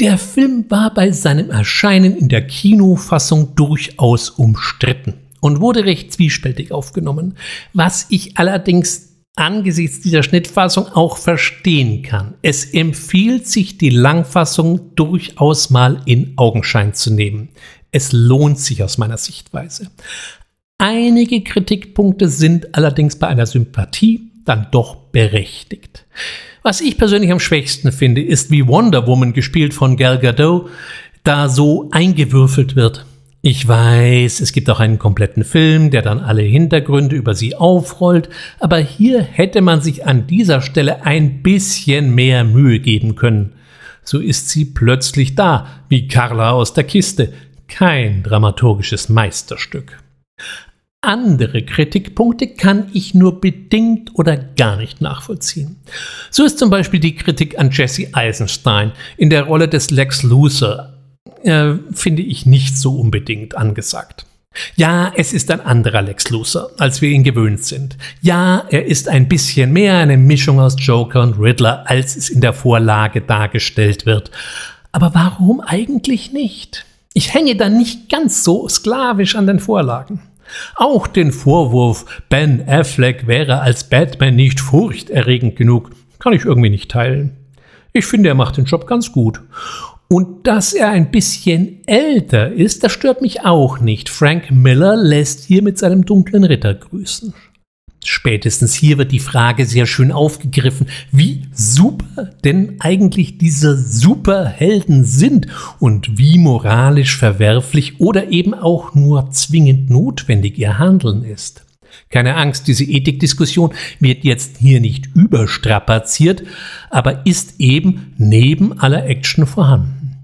Der Film war bei seinem Erscheinen in der Kinofassung durchaus umstritten und wurde recht zwiespältig aufgenommen, was ich allerdings angesichts dieser Schnittfassung auch verstehen kann. Es empfiehlt sich, die Langfassung durchaus mal in Augenschein zu nehmen. Es lohnt sich aus meiner Sichtweise. Einige Kritikpunkte sind allerdings bei einer Sympathie dann doch berechtigt. Was ich persönlich am schwächsten finde, ist, wie Wonder Woman, gespielt von Gal Gadot, da so eingewürfelt wird. Ich weiß, es gibt auch einen kompletten Film, der dann alle Hintergründe über sie aufrollt, aber hier hätte man sich an dieser Stelle ein bisschen mehr Mühe geben können. So ist sie plötzlich da, wie Carla aus der Kiste. Kein dramaturgisches Meisterstück. Andere Kritikpunkte kann ich nur bedingt oder gar nicht nachvollziehen. So ist zum Beispiel die Kritik an Jesse Eisenstein in der Rolle des Lex Luthor äh, finde ich nicht so unbedingt angesagt. Ja, es ist ein anderer Lex Luthor, als wir ihn gewöhnt sind. Ja, er ist ein bisschen mehr eine Mischung aus Joker und Riddler, als es in der Vorlage dargestellt wird. Aber warum eigentlich nicht? Ich hänge da nicht ganz so sklavisch an den Vorlagen. Auch den Vorwurf, Ben Affleck wäre als Batman nicht furchterregend genug, kann ich irgendwie nicht teilen. Ich finde, er macht den Job ganz gut. Und dass er ein bisschen älter ist, das stört mich auch nicht. Frank Miller lässt hier mit seinem dunklen Ritter grüßen. Spätestens hier wird die Frage sehr schön aufgegriffen, wie super denn eigentlich diese Superhelden sind und wie moralisch verwerflich oder eben auch nur zwingend notwendig ihr Handeln ist. Keine Angst, diese Ethikdiskussion wird jetzt hier nicht überstrapaziert, aber ist eben neben aller Action vorhanden.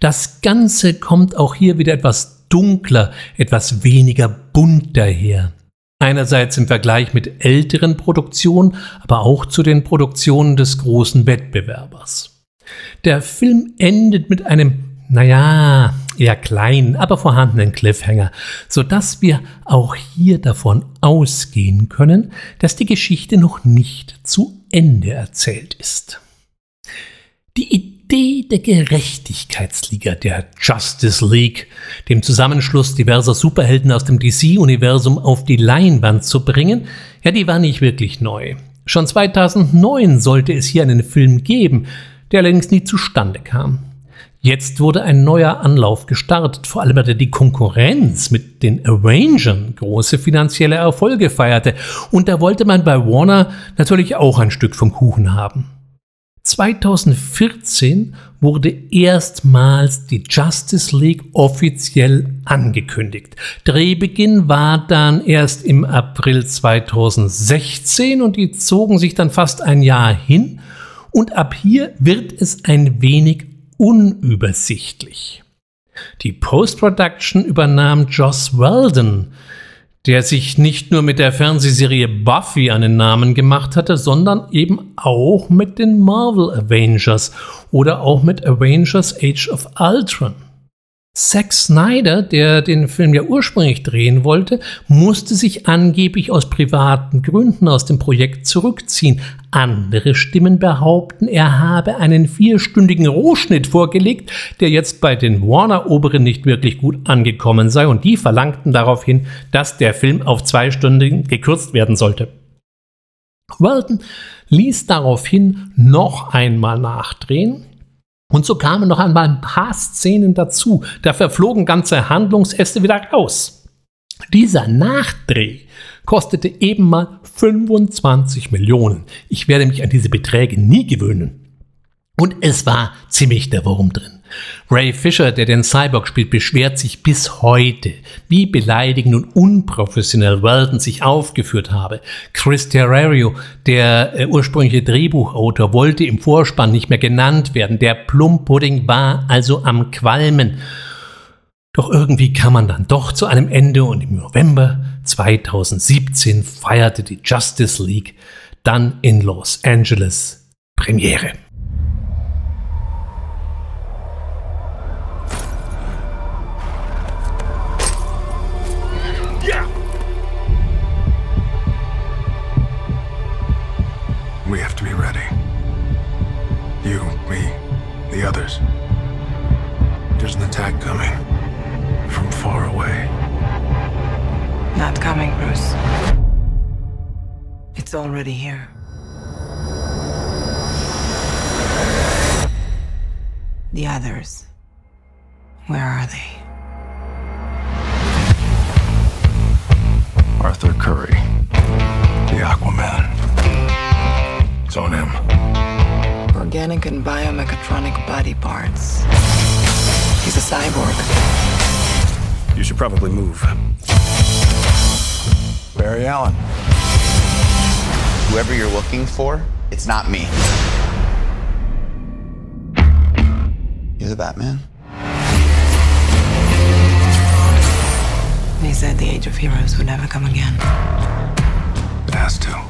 Das Ganze kommt auch hier wieder etwas dunkler, etwas weniger bunt daher. Einerseits im Vergleich mit älteren Produktionen, aber auch zu den Produktionen des großen Wettbewerbers. Der Film endet mit einem naja, eher kleinen, aber vorhandenen Cliffhanger, sodass wir auch hier davon ausgehen können, dass die Geschichte noch nicht zu Ende erzählt ist. Die Idee der Gerechtigkeitsliga, der Justice League, dem Zusammenschluss diverser Superhelden aus dem DC-Universum auf die Leinwand zu bringen, ja, die war nicht wirklich neu. Schon 2009 sollte es hier einen Film geben, der allerdings nie zustande kam. Jetzt wurde ein neuer Anlauf gestartet, vor allem weil die Konkurrenz mit den Arrangern große finanzielle Erfolge feierte. Und da wollte man bei Warner natürlich auch ein Stück vom Kuchen haben. 2014 wurde erstmals die Justice League offiziell angekündigt. Drehbeginn war dann erst im April 2016 und die zogen sich dann fast ein Jahr hin. Und ab hier wird es ein wenig unübersichtlich. Die Post-Production übernahm Joss Weldon, der sich nicht nur mit der Fernsehserie Buffy einen Namen gemacht hatte, sondern eben auch mit den Marvel Avengers oder auch mit Avengers Age of Ultron. Zack Snyder, der den Film ja ursprünglich drehen wollte, musste sich angeblich aus privaten Gründen aus dem Projekt zurückziehen. Andere Stimmen behaupten, er habe einen vierstündigen Rohschnitt vorgelegt, der jetzt bei den Warner-Oberen nicht wirklich gut angekommen sei und die verlangten daraufhin, dass der Film auf zwei Stunden gekürzt werden sollte. Walton ließ daraufhin noch einmal nachdrehen, und so kamen noch einmal ein paar Szenen dazu. Da verflogen ganze Handlungsäste wieder raus. Dieser Nachdreh kostete eben mal 25 Millionen. Ich werde mich an diese Beträge nie gewöhnen. Und es war ziemlich der Wurm drin. Ray Fisher, der den Cyborg spielt, beschwert sich bis heute, wie beleidigend und unprofessionell Weldon sich aufgeführt habe. Chris Terrario, der äh, ursprüngliche Drehbuchautor, wollte im Vorspann nicht mehr genannt werden. Der Plumpudding war also am Qualmen. Doch irgendwie kam man dann doch zu einem Ende und im November 2017 feierte die Justice League dann in Los Angeles Premiere. We have to be ready. You, me, the others. There's an attack coming. Far away. Not coming, Bruce. It's already here. The others. Where are they? Arthur Curry. The Aquaman. It's on him. Organic and biomechatronic body parts. He's a cyborg. You should probably move. Barry Allen. Whoever you're looking for, it's not me. You're the Batman? They said the age of heroes would never come again. It has to.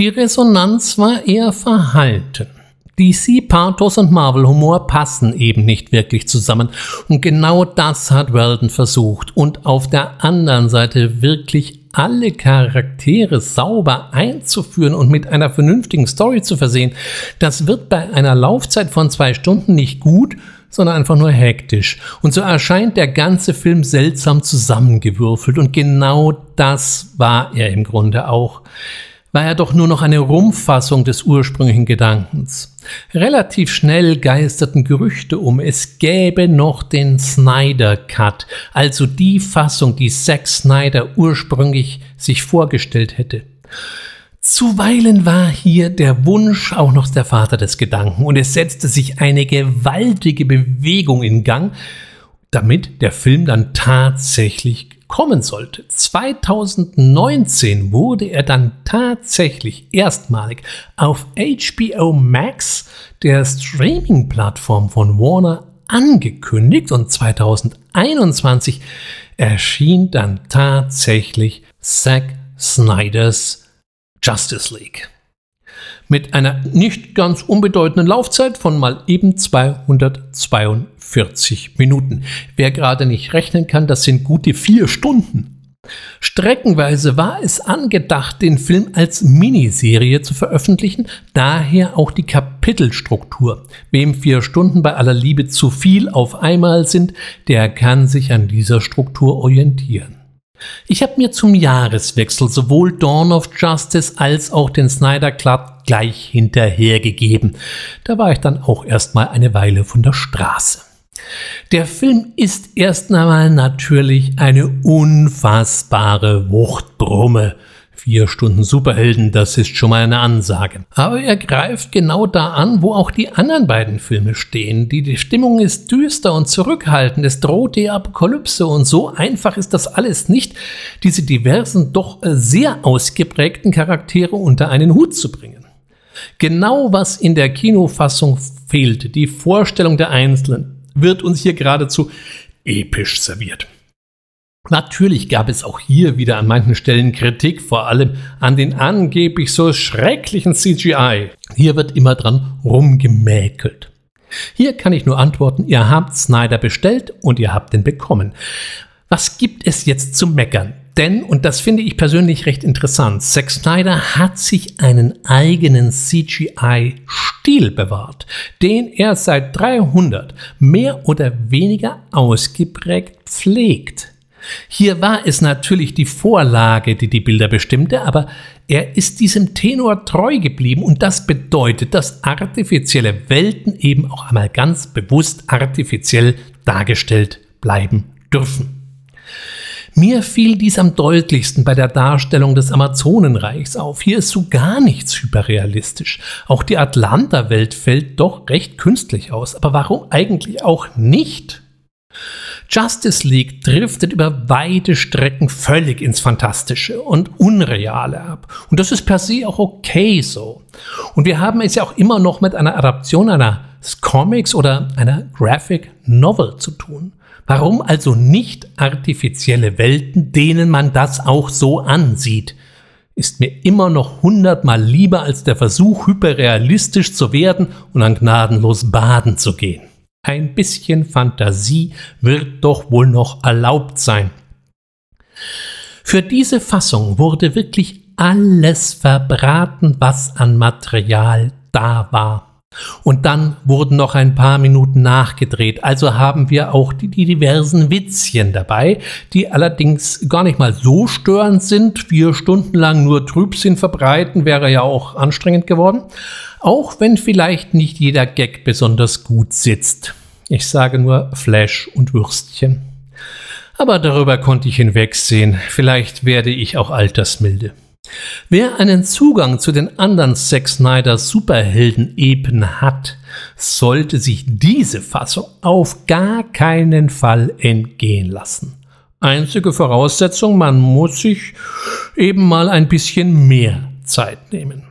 Die Resonanz war eher verhalten. DC-Pathos und Marvel-Humor passen eben nicht wirklich zusammen. Und genau das hat Weldon versucht. Und auf der anderen Seite wirklich alle Charaktere sauber einzuführen und mit einer vernünftigen Story zu versehen, das wird bei einer Laufzeit von zwei Stunden nicht gut, sondern einfach nur hektisch. Und so erscheint der ganze Film seltsam zusammengewürfelt. Und genau das war er im Grunde auch war er doch nur noch eine Rumpfassung des ursprünglichen Gedankens. Relativ schnell geisterten Gerüchte um, es gäbe noch den Snyder Cut, also die Fassung, die Zack Snyder ursprünglich sich vorgestellt hätte. Zuweilen war hier der Wunsch auch noch der Vater des Gedanken und es setzte sich eine gewaltige Bewegung in Gang, damit der Film dann tatsächlich kommen sollte. 2019 wurde er dann tatsächlich erstmalig auf HBO Max, der Streaming-Plattform von Warner, angekündigt und 2021 erschien dann tatsächlich Zack Snyders Justice League. Mit einer nicht ganz unbedeutenden Laufzeit von mal eben 242 Minuten. Wer gerade nicht rechnen kann, das sind gute vier Stunden. Streckenweise war es angedacht, den Film als Miniserie zu veröffentlichen, daher auch die Kapitelstruktur. Wem vier Stunden bei aller Liebe zu viel auf einmal sind, der kann sich an dieser Struktur orientieren. Ich habe mir zum Jahreswechsel sowohl Dawn of Justice als auch den Snyder Club gleich hinterhergegeben. Da war ich dann auch erstmal eine Weile von der Straße. Der Film ist erst einmal natürlich eine unfassbare Wuchtbrumme. Vier Stunden Superhelden, das ist schon mal eine Ansage. Aber er greift genau da an, wo auch die anderen beiden Filme stehen. Die, die Stimmung ist düster und zurückhaltend, es droht die Apokalypse und so einfach ist das alles nicht, diese diversen, doch sehr ausgeprägten Charaktere unter einen Hut zu bringen. Genau was in der Kinofassung fehlte, die Vorstellung der Einzelnen, wird uns hier geradezu episch serviert. Natürlich gab es auch hier wieder an manchen Stellen Kritik, vor allem an den angeblich so schrecklichen CGI. Hier wird immer dran rumgemäkelt. Hier kann ich nur antworten, ihr habt Snyder bestellt und ihr habt ihn bekommen. Was gibt es jetzt zu meckern? Denn, und das finde ich persönlich recht interessant, Zack Snyder hat sich einen eigenen CGI-Stil bewahrt, den er seit 300 mehr oder weniger ausgeprägt pflegt. Hier war es natürlich die Vorlage, die die Bilder bestimmte, aber er ist diesem Tenor treu geblieben und das bedeutet, dass artifizielle Welten eben auch einmal ganz bewusst artifiziell dargestellt bleiben dürfen. Mir fiel dies am deutlichsten bei der Darstellung des Amazonenreichs auf. Hier ist so gar nichts hyperrealistisch. Auch die Atlanta-Welt fällt doch recht künstlich aus. Aber warum eigentlich auch nicht? Justice League driftet über weite Strecken völlig ins Fantastische und Unreale ab. Und das ist per se auch okay so. Und wir haben es ja auch immer noch mit einer Adaption einer Comics oder einer Graphic Novel zu tun. Warum also nicht artifizielle Welten, denen man das auch so ansieht? Ist mir immer noch hundertmal lieber als der Versuch, hyperrealistisch zu werden und an gnadenlos baden zu gehen. Ein bisschen Fantasie wird doch wohl noch erlaubt sein. Für diese Fassung wurde wirklich alles verbraten, was an Material da war. Und dann wurden noch ein paar Minuten nachgedreht. Also haben wir auch die, die, diversen Witzchen dabei, die allerdings gar nicht mal so störend sind. Vier Stunden lang nur Trübsinn verbreiten wäre ja auch anstrengend geworden. Auch wenn vielleicht nicht jeder Gag besonders gut sitzt. Ich sage nur Flash und Würstchen. Aber darüber konnte ich hinwegsehen. Vielleicht werde ich auch altersmilde. Wer einen Zugang zu den anderen Zack Snyder Superhelden-Epen hat, sollte sich diese Fassung auf gar keinen Fall entgehen lassen. Einzige Voraussetzung, man muss sich eben mal ein bisschen mehr Zeit nehmen.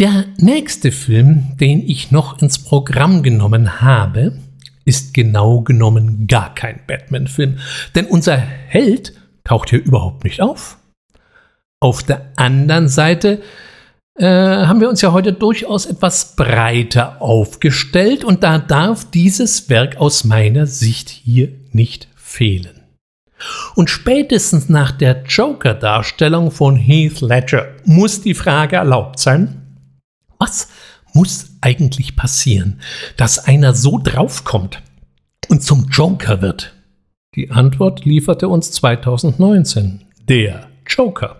Der nächste Film, den ich noch ins Programm genommen habe, ist genau genommen gar kein Batman-Film, denn unser Held taucht hier überhaupt nicht auf. Auf der anderen Seite äh, haben wir uns ja heute durchaus etwas breiter aufgestellt und da darf dieses Werk aus meiner Sicht hier nicht fehlen. Und spätestens nach der Joker-Darstellung von Heath Ledger muss die Frage erlaubt sein, was muss eigentlich passieren, dass einer so draufkommt und zum Joker wird? Die Antwort lieferte uns 2019 der Joker.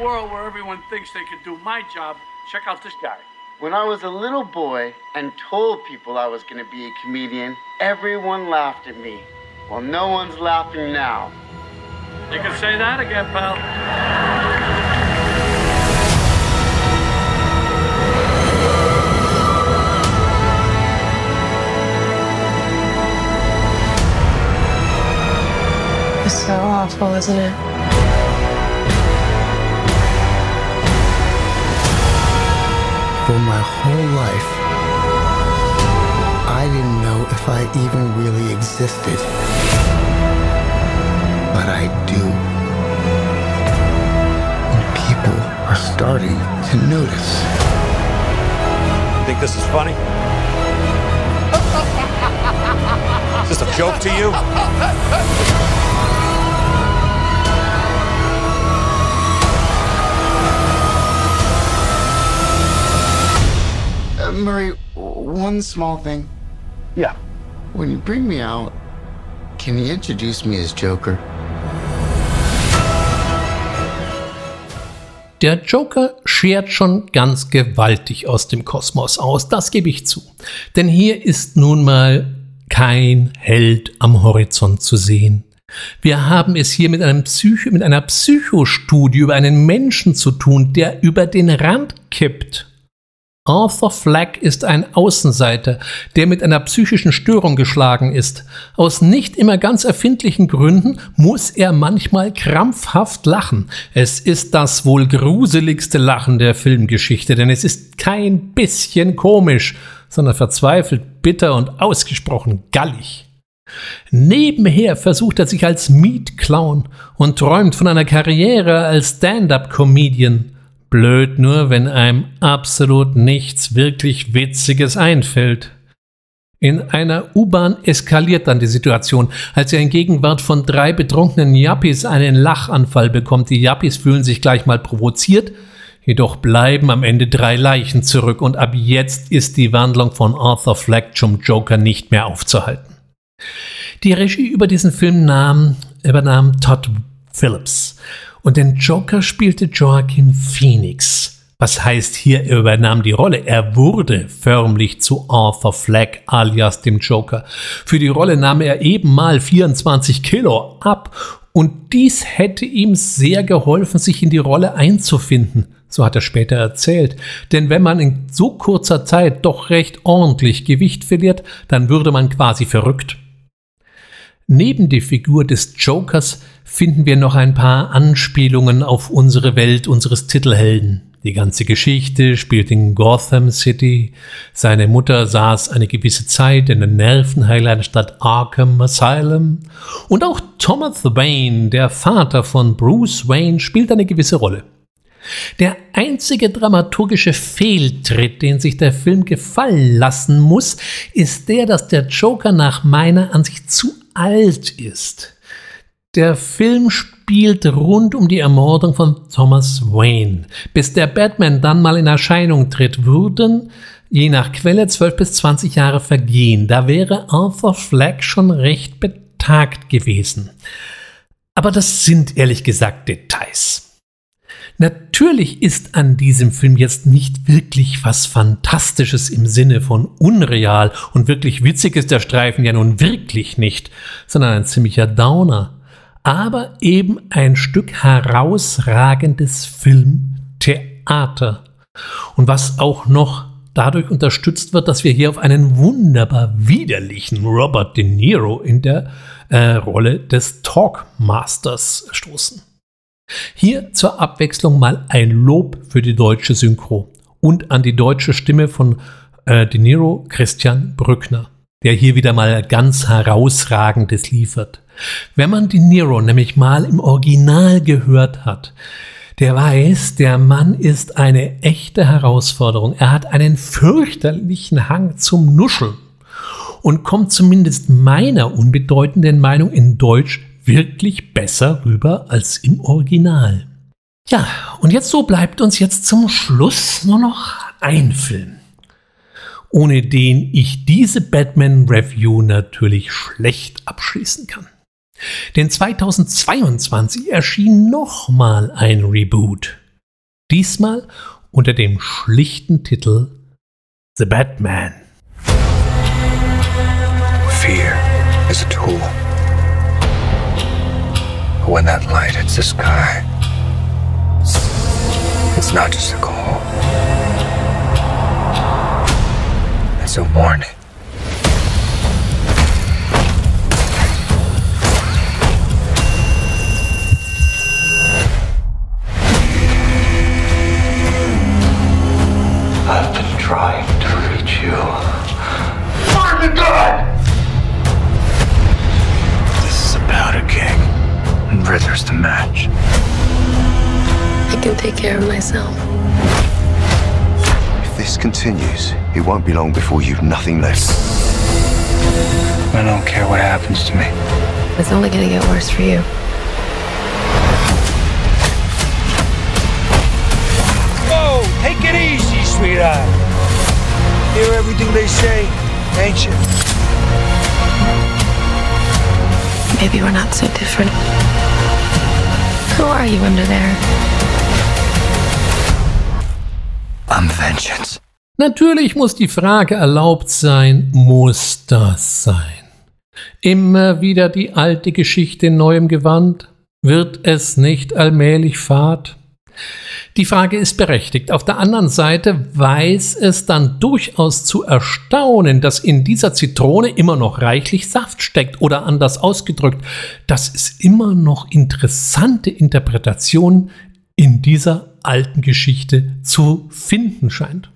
A world where everyone thinks they could do my job, check out this guy. When I was a little boy and told people I was going to be a comedian, everyone laughed at me. Well, no one's laughing now. You can say that again, pal. It's so awful, isn't it? For my whole life, I didn't know if I even really existed. But I do. And people are starting to notice. You Think this is funny? Is this a joke to you? Uh, Murray, one small thing. Yeah. When you bring me out, can you introduce me as Joker? Der Joker schert schon ganz gewaltig aus dem Kosmos aus, das gebe ich zu. Denn hier ist nun mal kein Held am Horizont zu sehen. Wir haben es hier mit, einem Psycho, mit einer Psychostudie über einen Menschen zu tun, der über den Rand kippt. Arthur Fleck ist ein Außenseiter, der mit einer psychischen Störung geschlagen ist. Aus nicht immer ganz erfindlichen Gründen muss er manchmal krampfhaft lachen. Es ist das wohl gruseligste Lachen der Filmgeschichte, denn es ist kein bisschen komisch, sondern verzweifelt, bitter und ausgesprochen gallig. Nebenher versucht er sich als Mietclown und träumt von einer Karriere als Stand-up-Comedian. Blöd nur, wenn einem absolut nichts wirklich Witziges einfällt. In einer U-Bahn eskaliert dann die Situation, als er in Gegenwart von drei betrunkenen Yuppies einen Lachanfall bekommt. Die Yuppies fühlen sich gleich mal provoziert, jedoch bleiben am Ende drei Leichen zurück und ab jetzt ist die Wandlung von Arthur Fleck zum Joker nicht mehr aufzuhalten. Die Regie über diesen Film nahm, übernahm Todd Phillips und den Joker spielte Joaquin Phoenix. Was heißt hier, er übernahm die Rolle. Er wurde förmlich zu Arthur Fleck alias dem Joker. Für die Rolle nahm er eben mal 24 Kilo ab und dies hätte ihm sehr geholfen, sich in die Rolle einzufinden. So hat er später erzählt. Denn wenn man in so kurzer Zeit doch recht ordentlich Gewicht verliert, dann würde man quasi verrückt. Neben die Figur des Jokers finden wir noch ein paar Anspielungen auf unsere Welt unseres Titelhelden. Die ganze Geschichte spielt in Gotham City. Seine Mutter saß eine gewisse Zeit in der Nervenheilanstalt Arkham Asylum. Und auch Thomas Wayne, der Vater von Bruce Wayne, spielt eine gewisse Rolle. Der einzige dramaturgische Fehltritt, den sich der Film gefallen lassen muss, ist der, dass der Joker nach meiner Ansicht zu alt ist. Der Film spielt rund um die Ermordung von Thomas Wayne. Bis der Batman dann mal in Erscheinung tritt, würden je nach Quelle 12 bis 20 Jahre vergehen. Da wäre Arthur Fleck schon recht betagt gewesen. Aber das sind ehrlich gesagt Details. Natürlich ist an diesem Film jetzt nicht wirklich was Fantastisches im Sinne von unreal und wirklich witzig ist der Streifen ja nun wirklich nicht, sondern ein ziemlicher Downer. Aber eben ein Stück herausragendes Filmtheater. Und was auch noch dadurch unterstützt wird, dass wir hier auf einen wunderbar widerlichen Robert De Niro in der äh, Rolle des Talkmasters stoßen. Hier zur Abwechslung mal ein Lob für die deutsche Synchro und an die deutsche Stimme von äh, De Niro Christian Brückner, der hier wieder mal ganz herausragendes liefert. Wenn man De Niro nämlich mal im Original gehört hat, der weiß, der Mann ist eine echte Herausforderung. Er hat einen fürchterlichen Hang zum Nuscheln und kommt zumindest meiner unbedeutenden Meinung in Deutsch wirklich besser rüber als im Original. Ja, und jetzt so bleibt uns jetzt zum Schluss nur noch ein Film, ohne den ich diese Batman Review natürlich schlecht abschließen kann. Denn 2022 erschien nochmal ein Reboot. Diesmal unter dem schlichten Titel The Batman. Fear is a tool. When that light hits the sky, it's not just a call. It's a warning. I've been trying to reach you. Find the God! This is about a keg, and Riddler's the match. I can take care of myself. If this continues, it won't be long before you've nothing left. I don't care what happens to me. It's only gonna get worse for you. Whoa, take it easy, sweetheart. Hear everything they say, ain't you? Maybe we're not so different. Who are you under there? I'm vengeance. Natürlich muss die Frage erlaubt sein, muss das sein? Immer wieder die alte Geschichte in neuem Gewand? Wird es nicht allmählich fad? Die Frage ist berechtigt. Auf der anderen Seite weiß es dann durchaus zu erstaunen, dass in dieser Zitrone immer noch reichlich Saft steckt oder anders ausgedrückt, dass es immer noch interessante Interpretationen in dieser alten Geschichte zu finden scheint.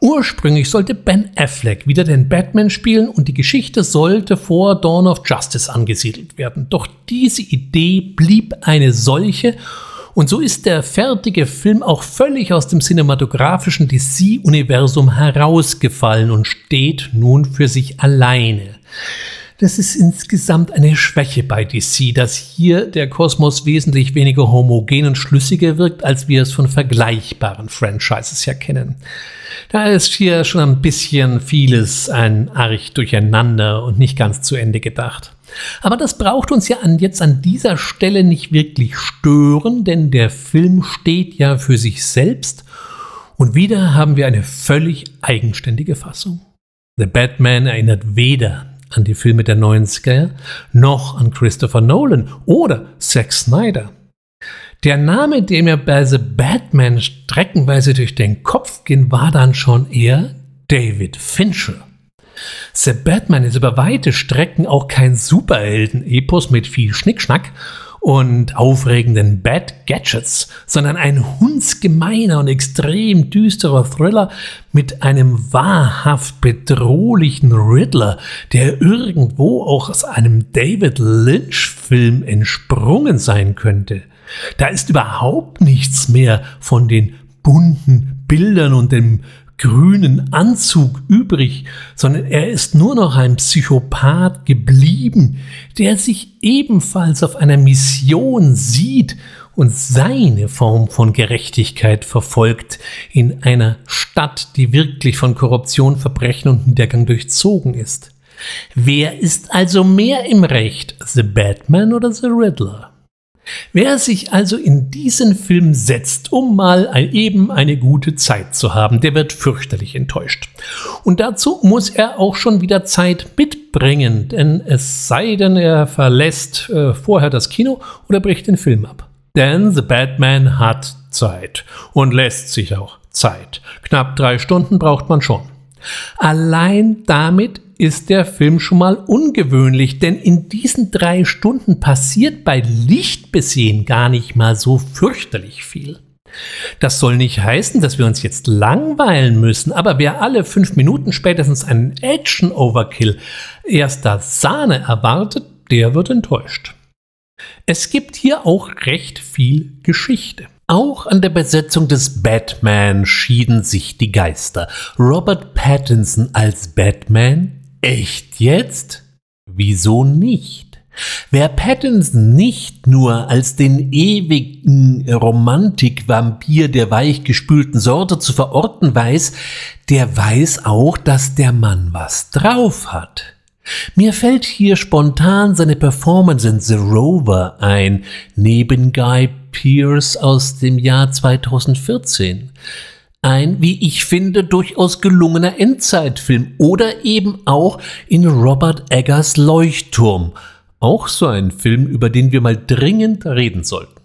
Ursprünglich sollte Ben Affleck wieder den Batman spielen und die Geschichte sollte vor Dawn of Justice angesiedelt werden. Doch diese Idee blieb eine solche und so ist der fertige Film auch völlig aus dem cinematografischen DC-Universum herausgefallen und steht nun für sich alleine. Das ist insgesamt eine Schwäche bei DC, dass hier der Kosmos wesentlich weniger homogen und schlüssiger wirkt, als wir es von vergleichbaren Franchises ja kennen. Da ist hier schon ein bisschen vieles ein Arch durcheinander und nicht ganz zu Ende gedacht. Aber das braucht uns ja an, jetzt an dieser Stelle nicht wirklich stören, denn der Film steht ja für sich selbst und wieder haben wir eine völlig eigenständige Fassung. The Batman erinnert weder an die Filme der 90er noch an Christopher Nolan oder Zack Snyder. Der Name, der mir bei The Batman streckenweise durch den Kopf ging, war dann schon eher David Fincher. The Batman ist über weite Strecken auch kein Superhelden-Epos mit viel Schnickschnack und aufregenden Bad Gadgets, sondern ein hundsgemeiner und extrem düsterer Thriller mit einem wahrhaft bedrohlichen Riddler, der irgendwo auch aus einem David Lynch-Film entsprungen sein könnte. Da ist überhaupt nichts mehr von den bunten Bildern und dem grünen Anzug übrig, sondern er ist nur noch ein Psychopath geblieben, der sich ebenfalls auf einer Mission sieht und seine Form von Gerechtigkeit verfolgt in einer Stadt, die wirklich von Korruption, Verbrechen und Niedergang durchzogen ist. Wer ist also mehr im Recht, The Batman oder The Riddler? Wer sich also in diesen Film setzt, um mal eben eine gute Zeit zu haben, der wird fürchterlich enttäuscht. Und dazu muss er auch schon wieder Zeit mitbringen, denn es sei denn, er verlässt äh, vorher das Kino oder bricht den Film ab. Denn The Batman hat Zeit und lässt sich auch Zeit. Knapp drei Stunden braucht man schon. Allein damit ist der Film schon mal ungewöhnlich, denn in diesen drei Stunden passiert bei Lichtbesehen gar nicht mal so fürchterlich viel. Das soll nicht heißen, dass wir uns jetzt langweilen müssen, aber wer alle fünf Minuten spätestens einen Action-Overkill erster Sahne erwartet, der wird enttäuscht. Es gibt hier auch recht viel Geschichte. Auch an der Besetzung des Batman schieden sich die Geister. Robert Pattinson als Batman Echt jetzt? Wieso nicht? Wer Pattinson nicht nur als den ewigen Romantikvampir der weichgespülten Sorte zu verorten weiß, der weiß auch, dass der Mann was drauf hat. Mir fällt hier spontan seine Performance in The Rover ein, neben Guy Pearce aus dem Jahr 2014. Ein, wie ich finde, durchaus gelungener Endzeitfilm oder eben auch in Robert Eggers Leuchtturm. Auch so ein Film, über den wir mal dringend reden sollten.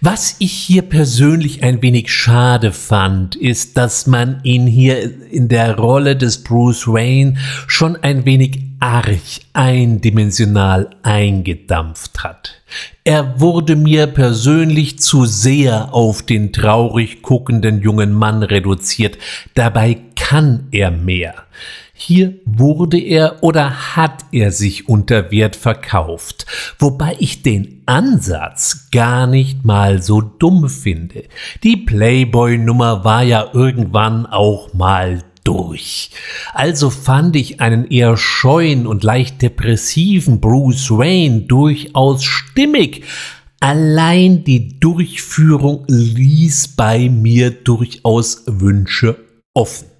Was ich hier persönlich ein wenig schade fand, ist, dass man ihn hier in der Rolle des Bruce Wayne schon ein wenig arg eindimensional eingedampft hat. Er wurde mir persönlich zu sehr auf den traurig guckenden jungen Mann reduziert. Dabei kann er mehr. Hier wurde er oder hat er sich unter Wert verkauft, wobei ich den Ansatz gar nicht mal so dumm finde. Die Playboy-Nummer war ja irgendwann auch mal durch. Also fand ich einen eher scheuen und leicht depressiven Bruce Wayne durchaus stimmig. Allein die Durchführung ließ bei mir durchaus Wünsche offen.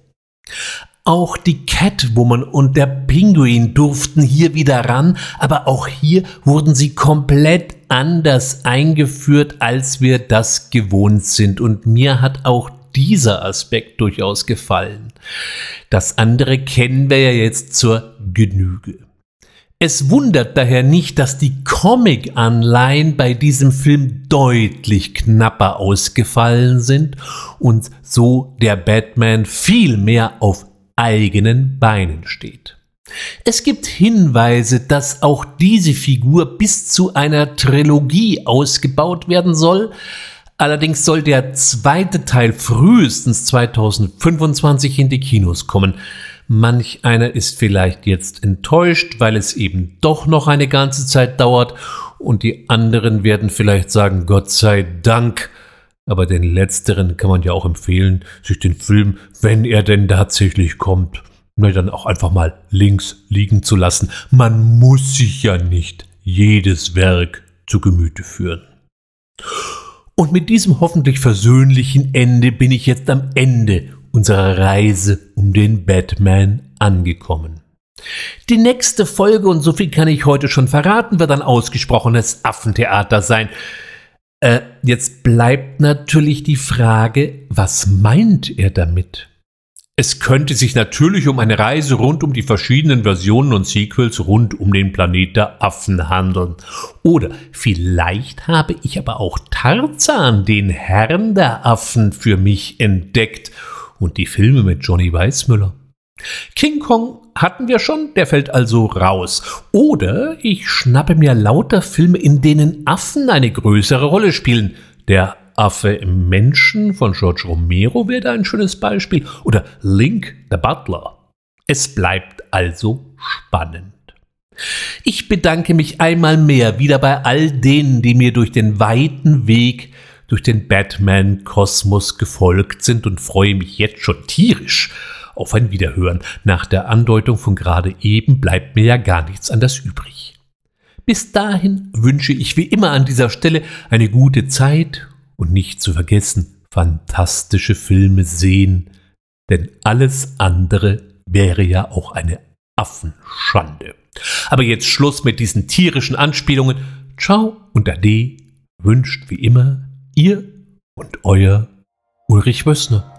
Auch die Catwoman und der Pinguin durften hier wieder ran, aber auch hier wurden sie komplett anders eingeführt, als wir das gewohnt sind. Und mir hat auch dieser Aspekt durchaus gefallen. Das andere kennen wir ja jetzt zur Genüge. Es wundert daher nicht, dass die Comic-Anleihen bei diesem Film deutlich knapper ausgefallen sind und so der Batman viel mehr auf eigenen Beinen steht. Es gibt Hinweise, dass auch diese Figur bis zu einer Trilogie ausgebaut werden soll, allerdings soll der zweite Teil frühestens 2025 in die Kinos kommen. Manch einer ist vielleicht jetzt enttäuscht, weil es eben doch noch eine ganze Zeit dauert und die anderen werden vielleicht sagen, Gott sei Dank, aber den letzteren kann man ja auch empfehlen, sich den Film, wenn er denn tatsächlich kommt, na, dann auch einfach mal links liegen zu lassen. Man muss sich ja nicht jedes Werk zu Gemüte führen. Und mit diesem hoffentlich versöhnlichen Ende bin ich jetzt am Ende unserer Reise um den Batman angekommen. Die nächste Folge, und so viel kann ich heute schon verraten, wird ein ausgesprochenes Affentheater sein. Äh, jetzt bleibt natürlich die Frage, was meint er damit? Es könnte sich natürlich um eine Reise rund um die verschiedenen Versionen und Sequels rund um den Planet der Affen handeln. Oder vielleicht habe ich aber auch Tarzan, den Herrn der Affen, für mich entdeckt und die Filme mit Johnny Weissmüller. King Kong hatten wir schon, der fällt also raus. Oder ich schnappe mir lauter Filme, in denen Affen eine größere Rolle spielen. Der Affe im Menschen von George Romero wäre da ein schönes Beispiel. Oder Link the Butler. Es bleibt also spannend. Ich bedanke mich einmal mehr wieder bei all denen, die mir durch den weiten Weg durch den Batman-Kosmos gefolgt sind und freue mich jetzt schon tierisch auf ein Wiederhören. Nach der Andeutung von gerade eben bleibt mir ja gar nichts anders übrig. Bis dahin wünsche ich wie immer an dieser Stelle eine gute Zeit und nicht zu vergessen, fantastische Filme sehen, denn alles andere wäre ja auch eine Affenschande. Aber jetzt Schluss mit diesen tierischen Anspielungen. Ciao und Ade wünscht wie immer ihr und euer Ulrich Wössner.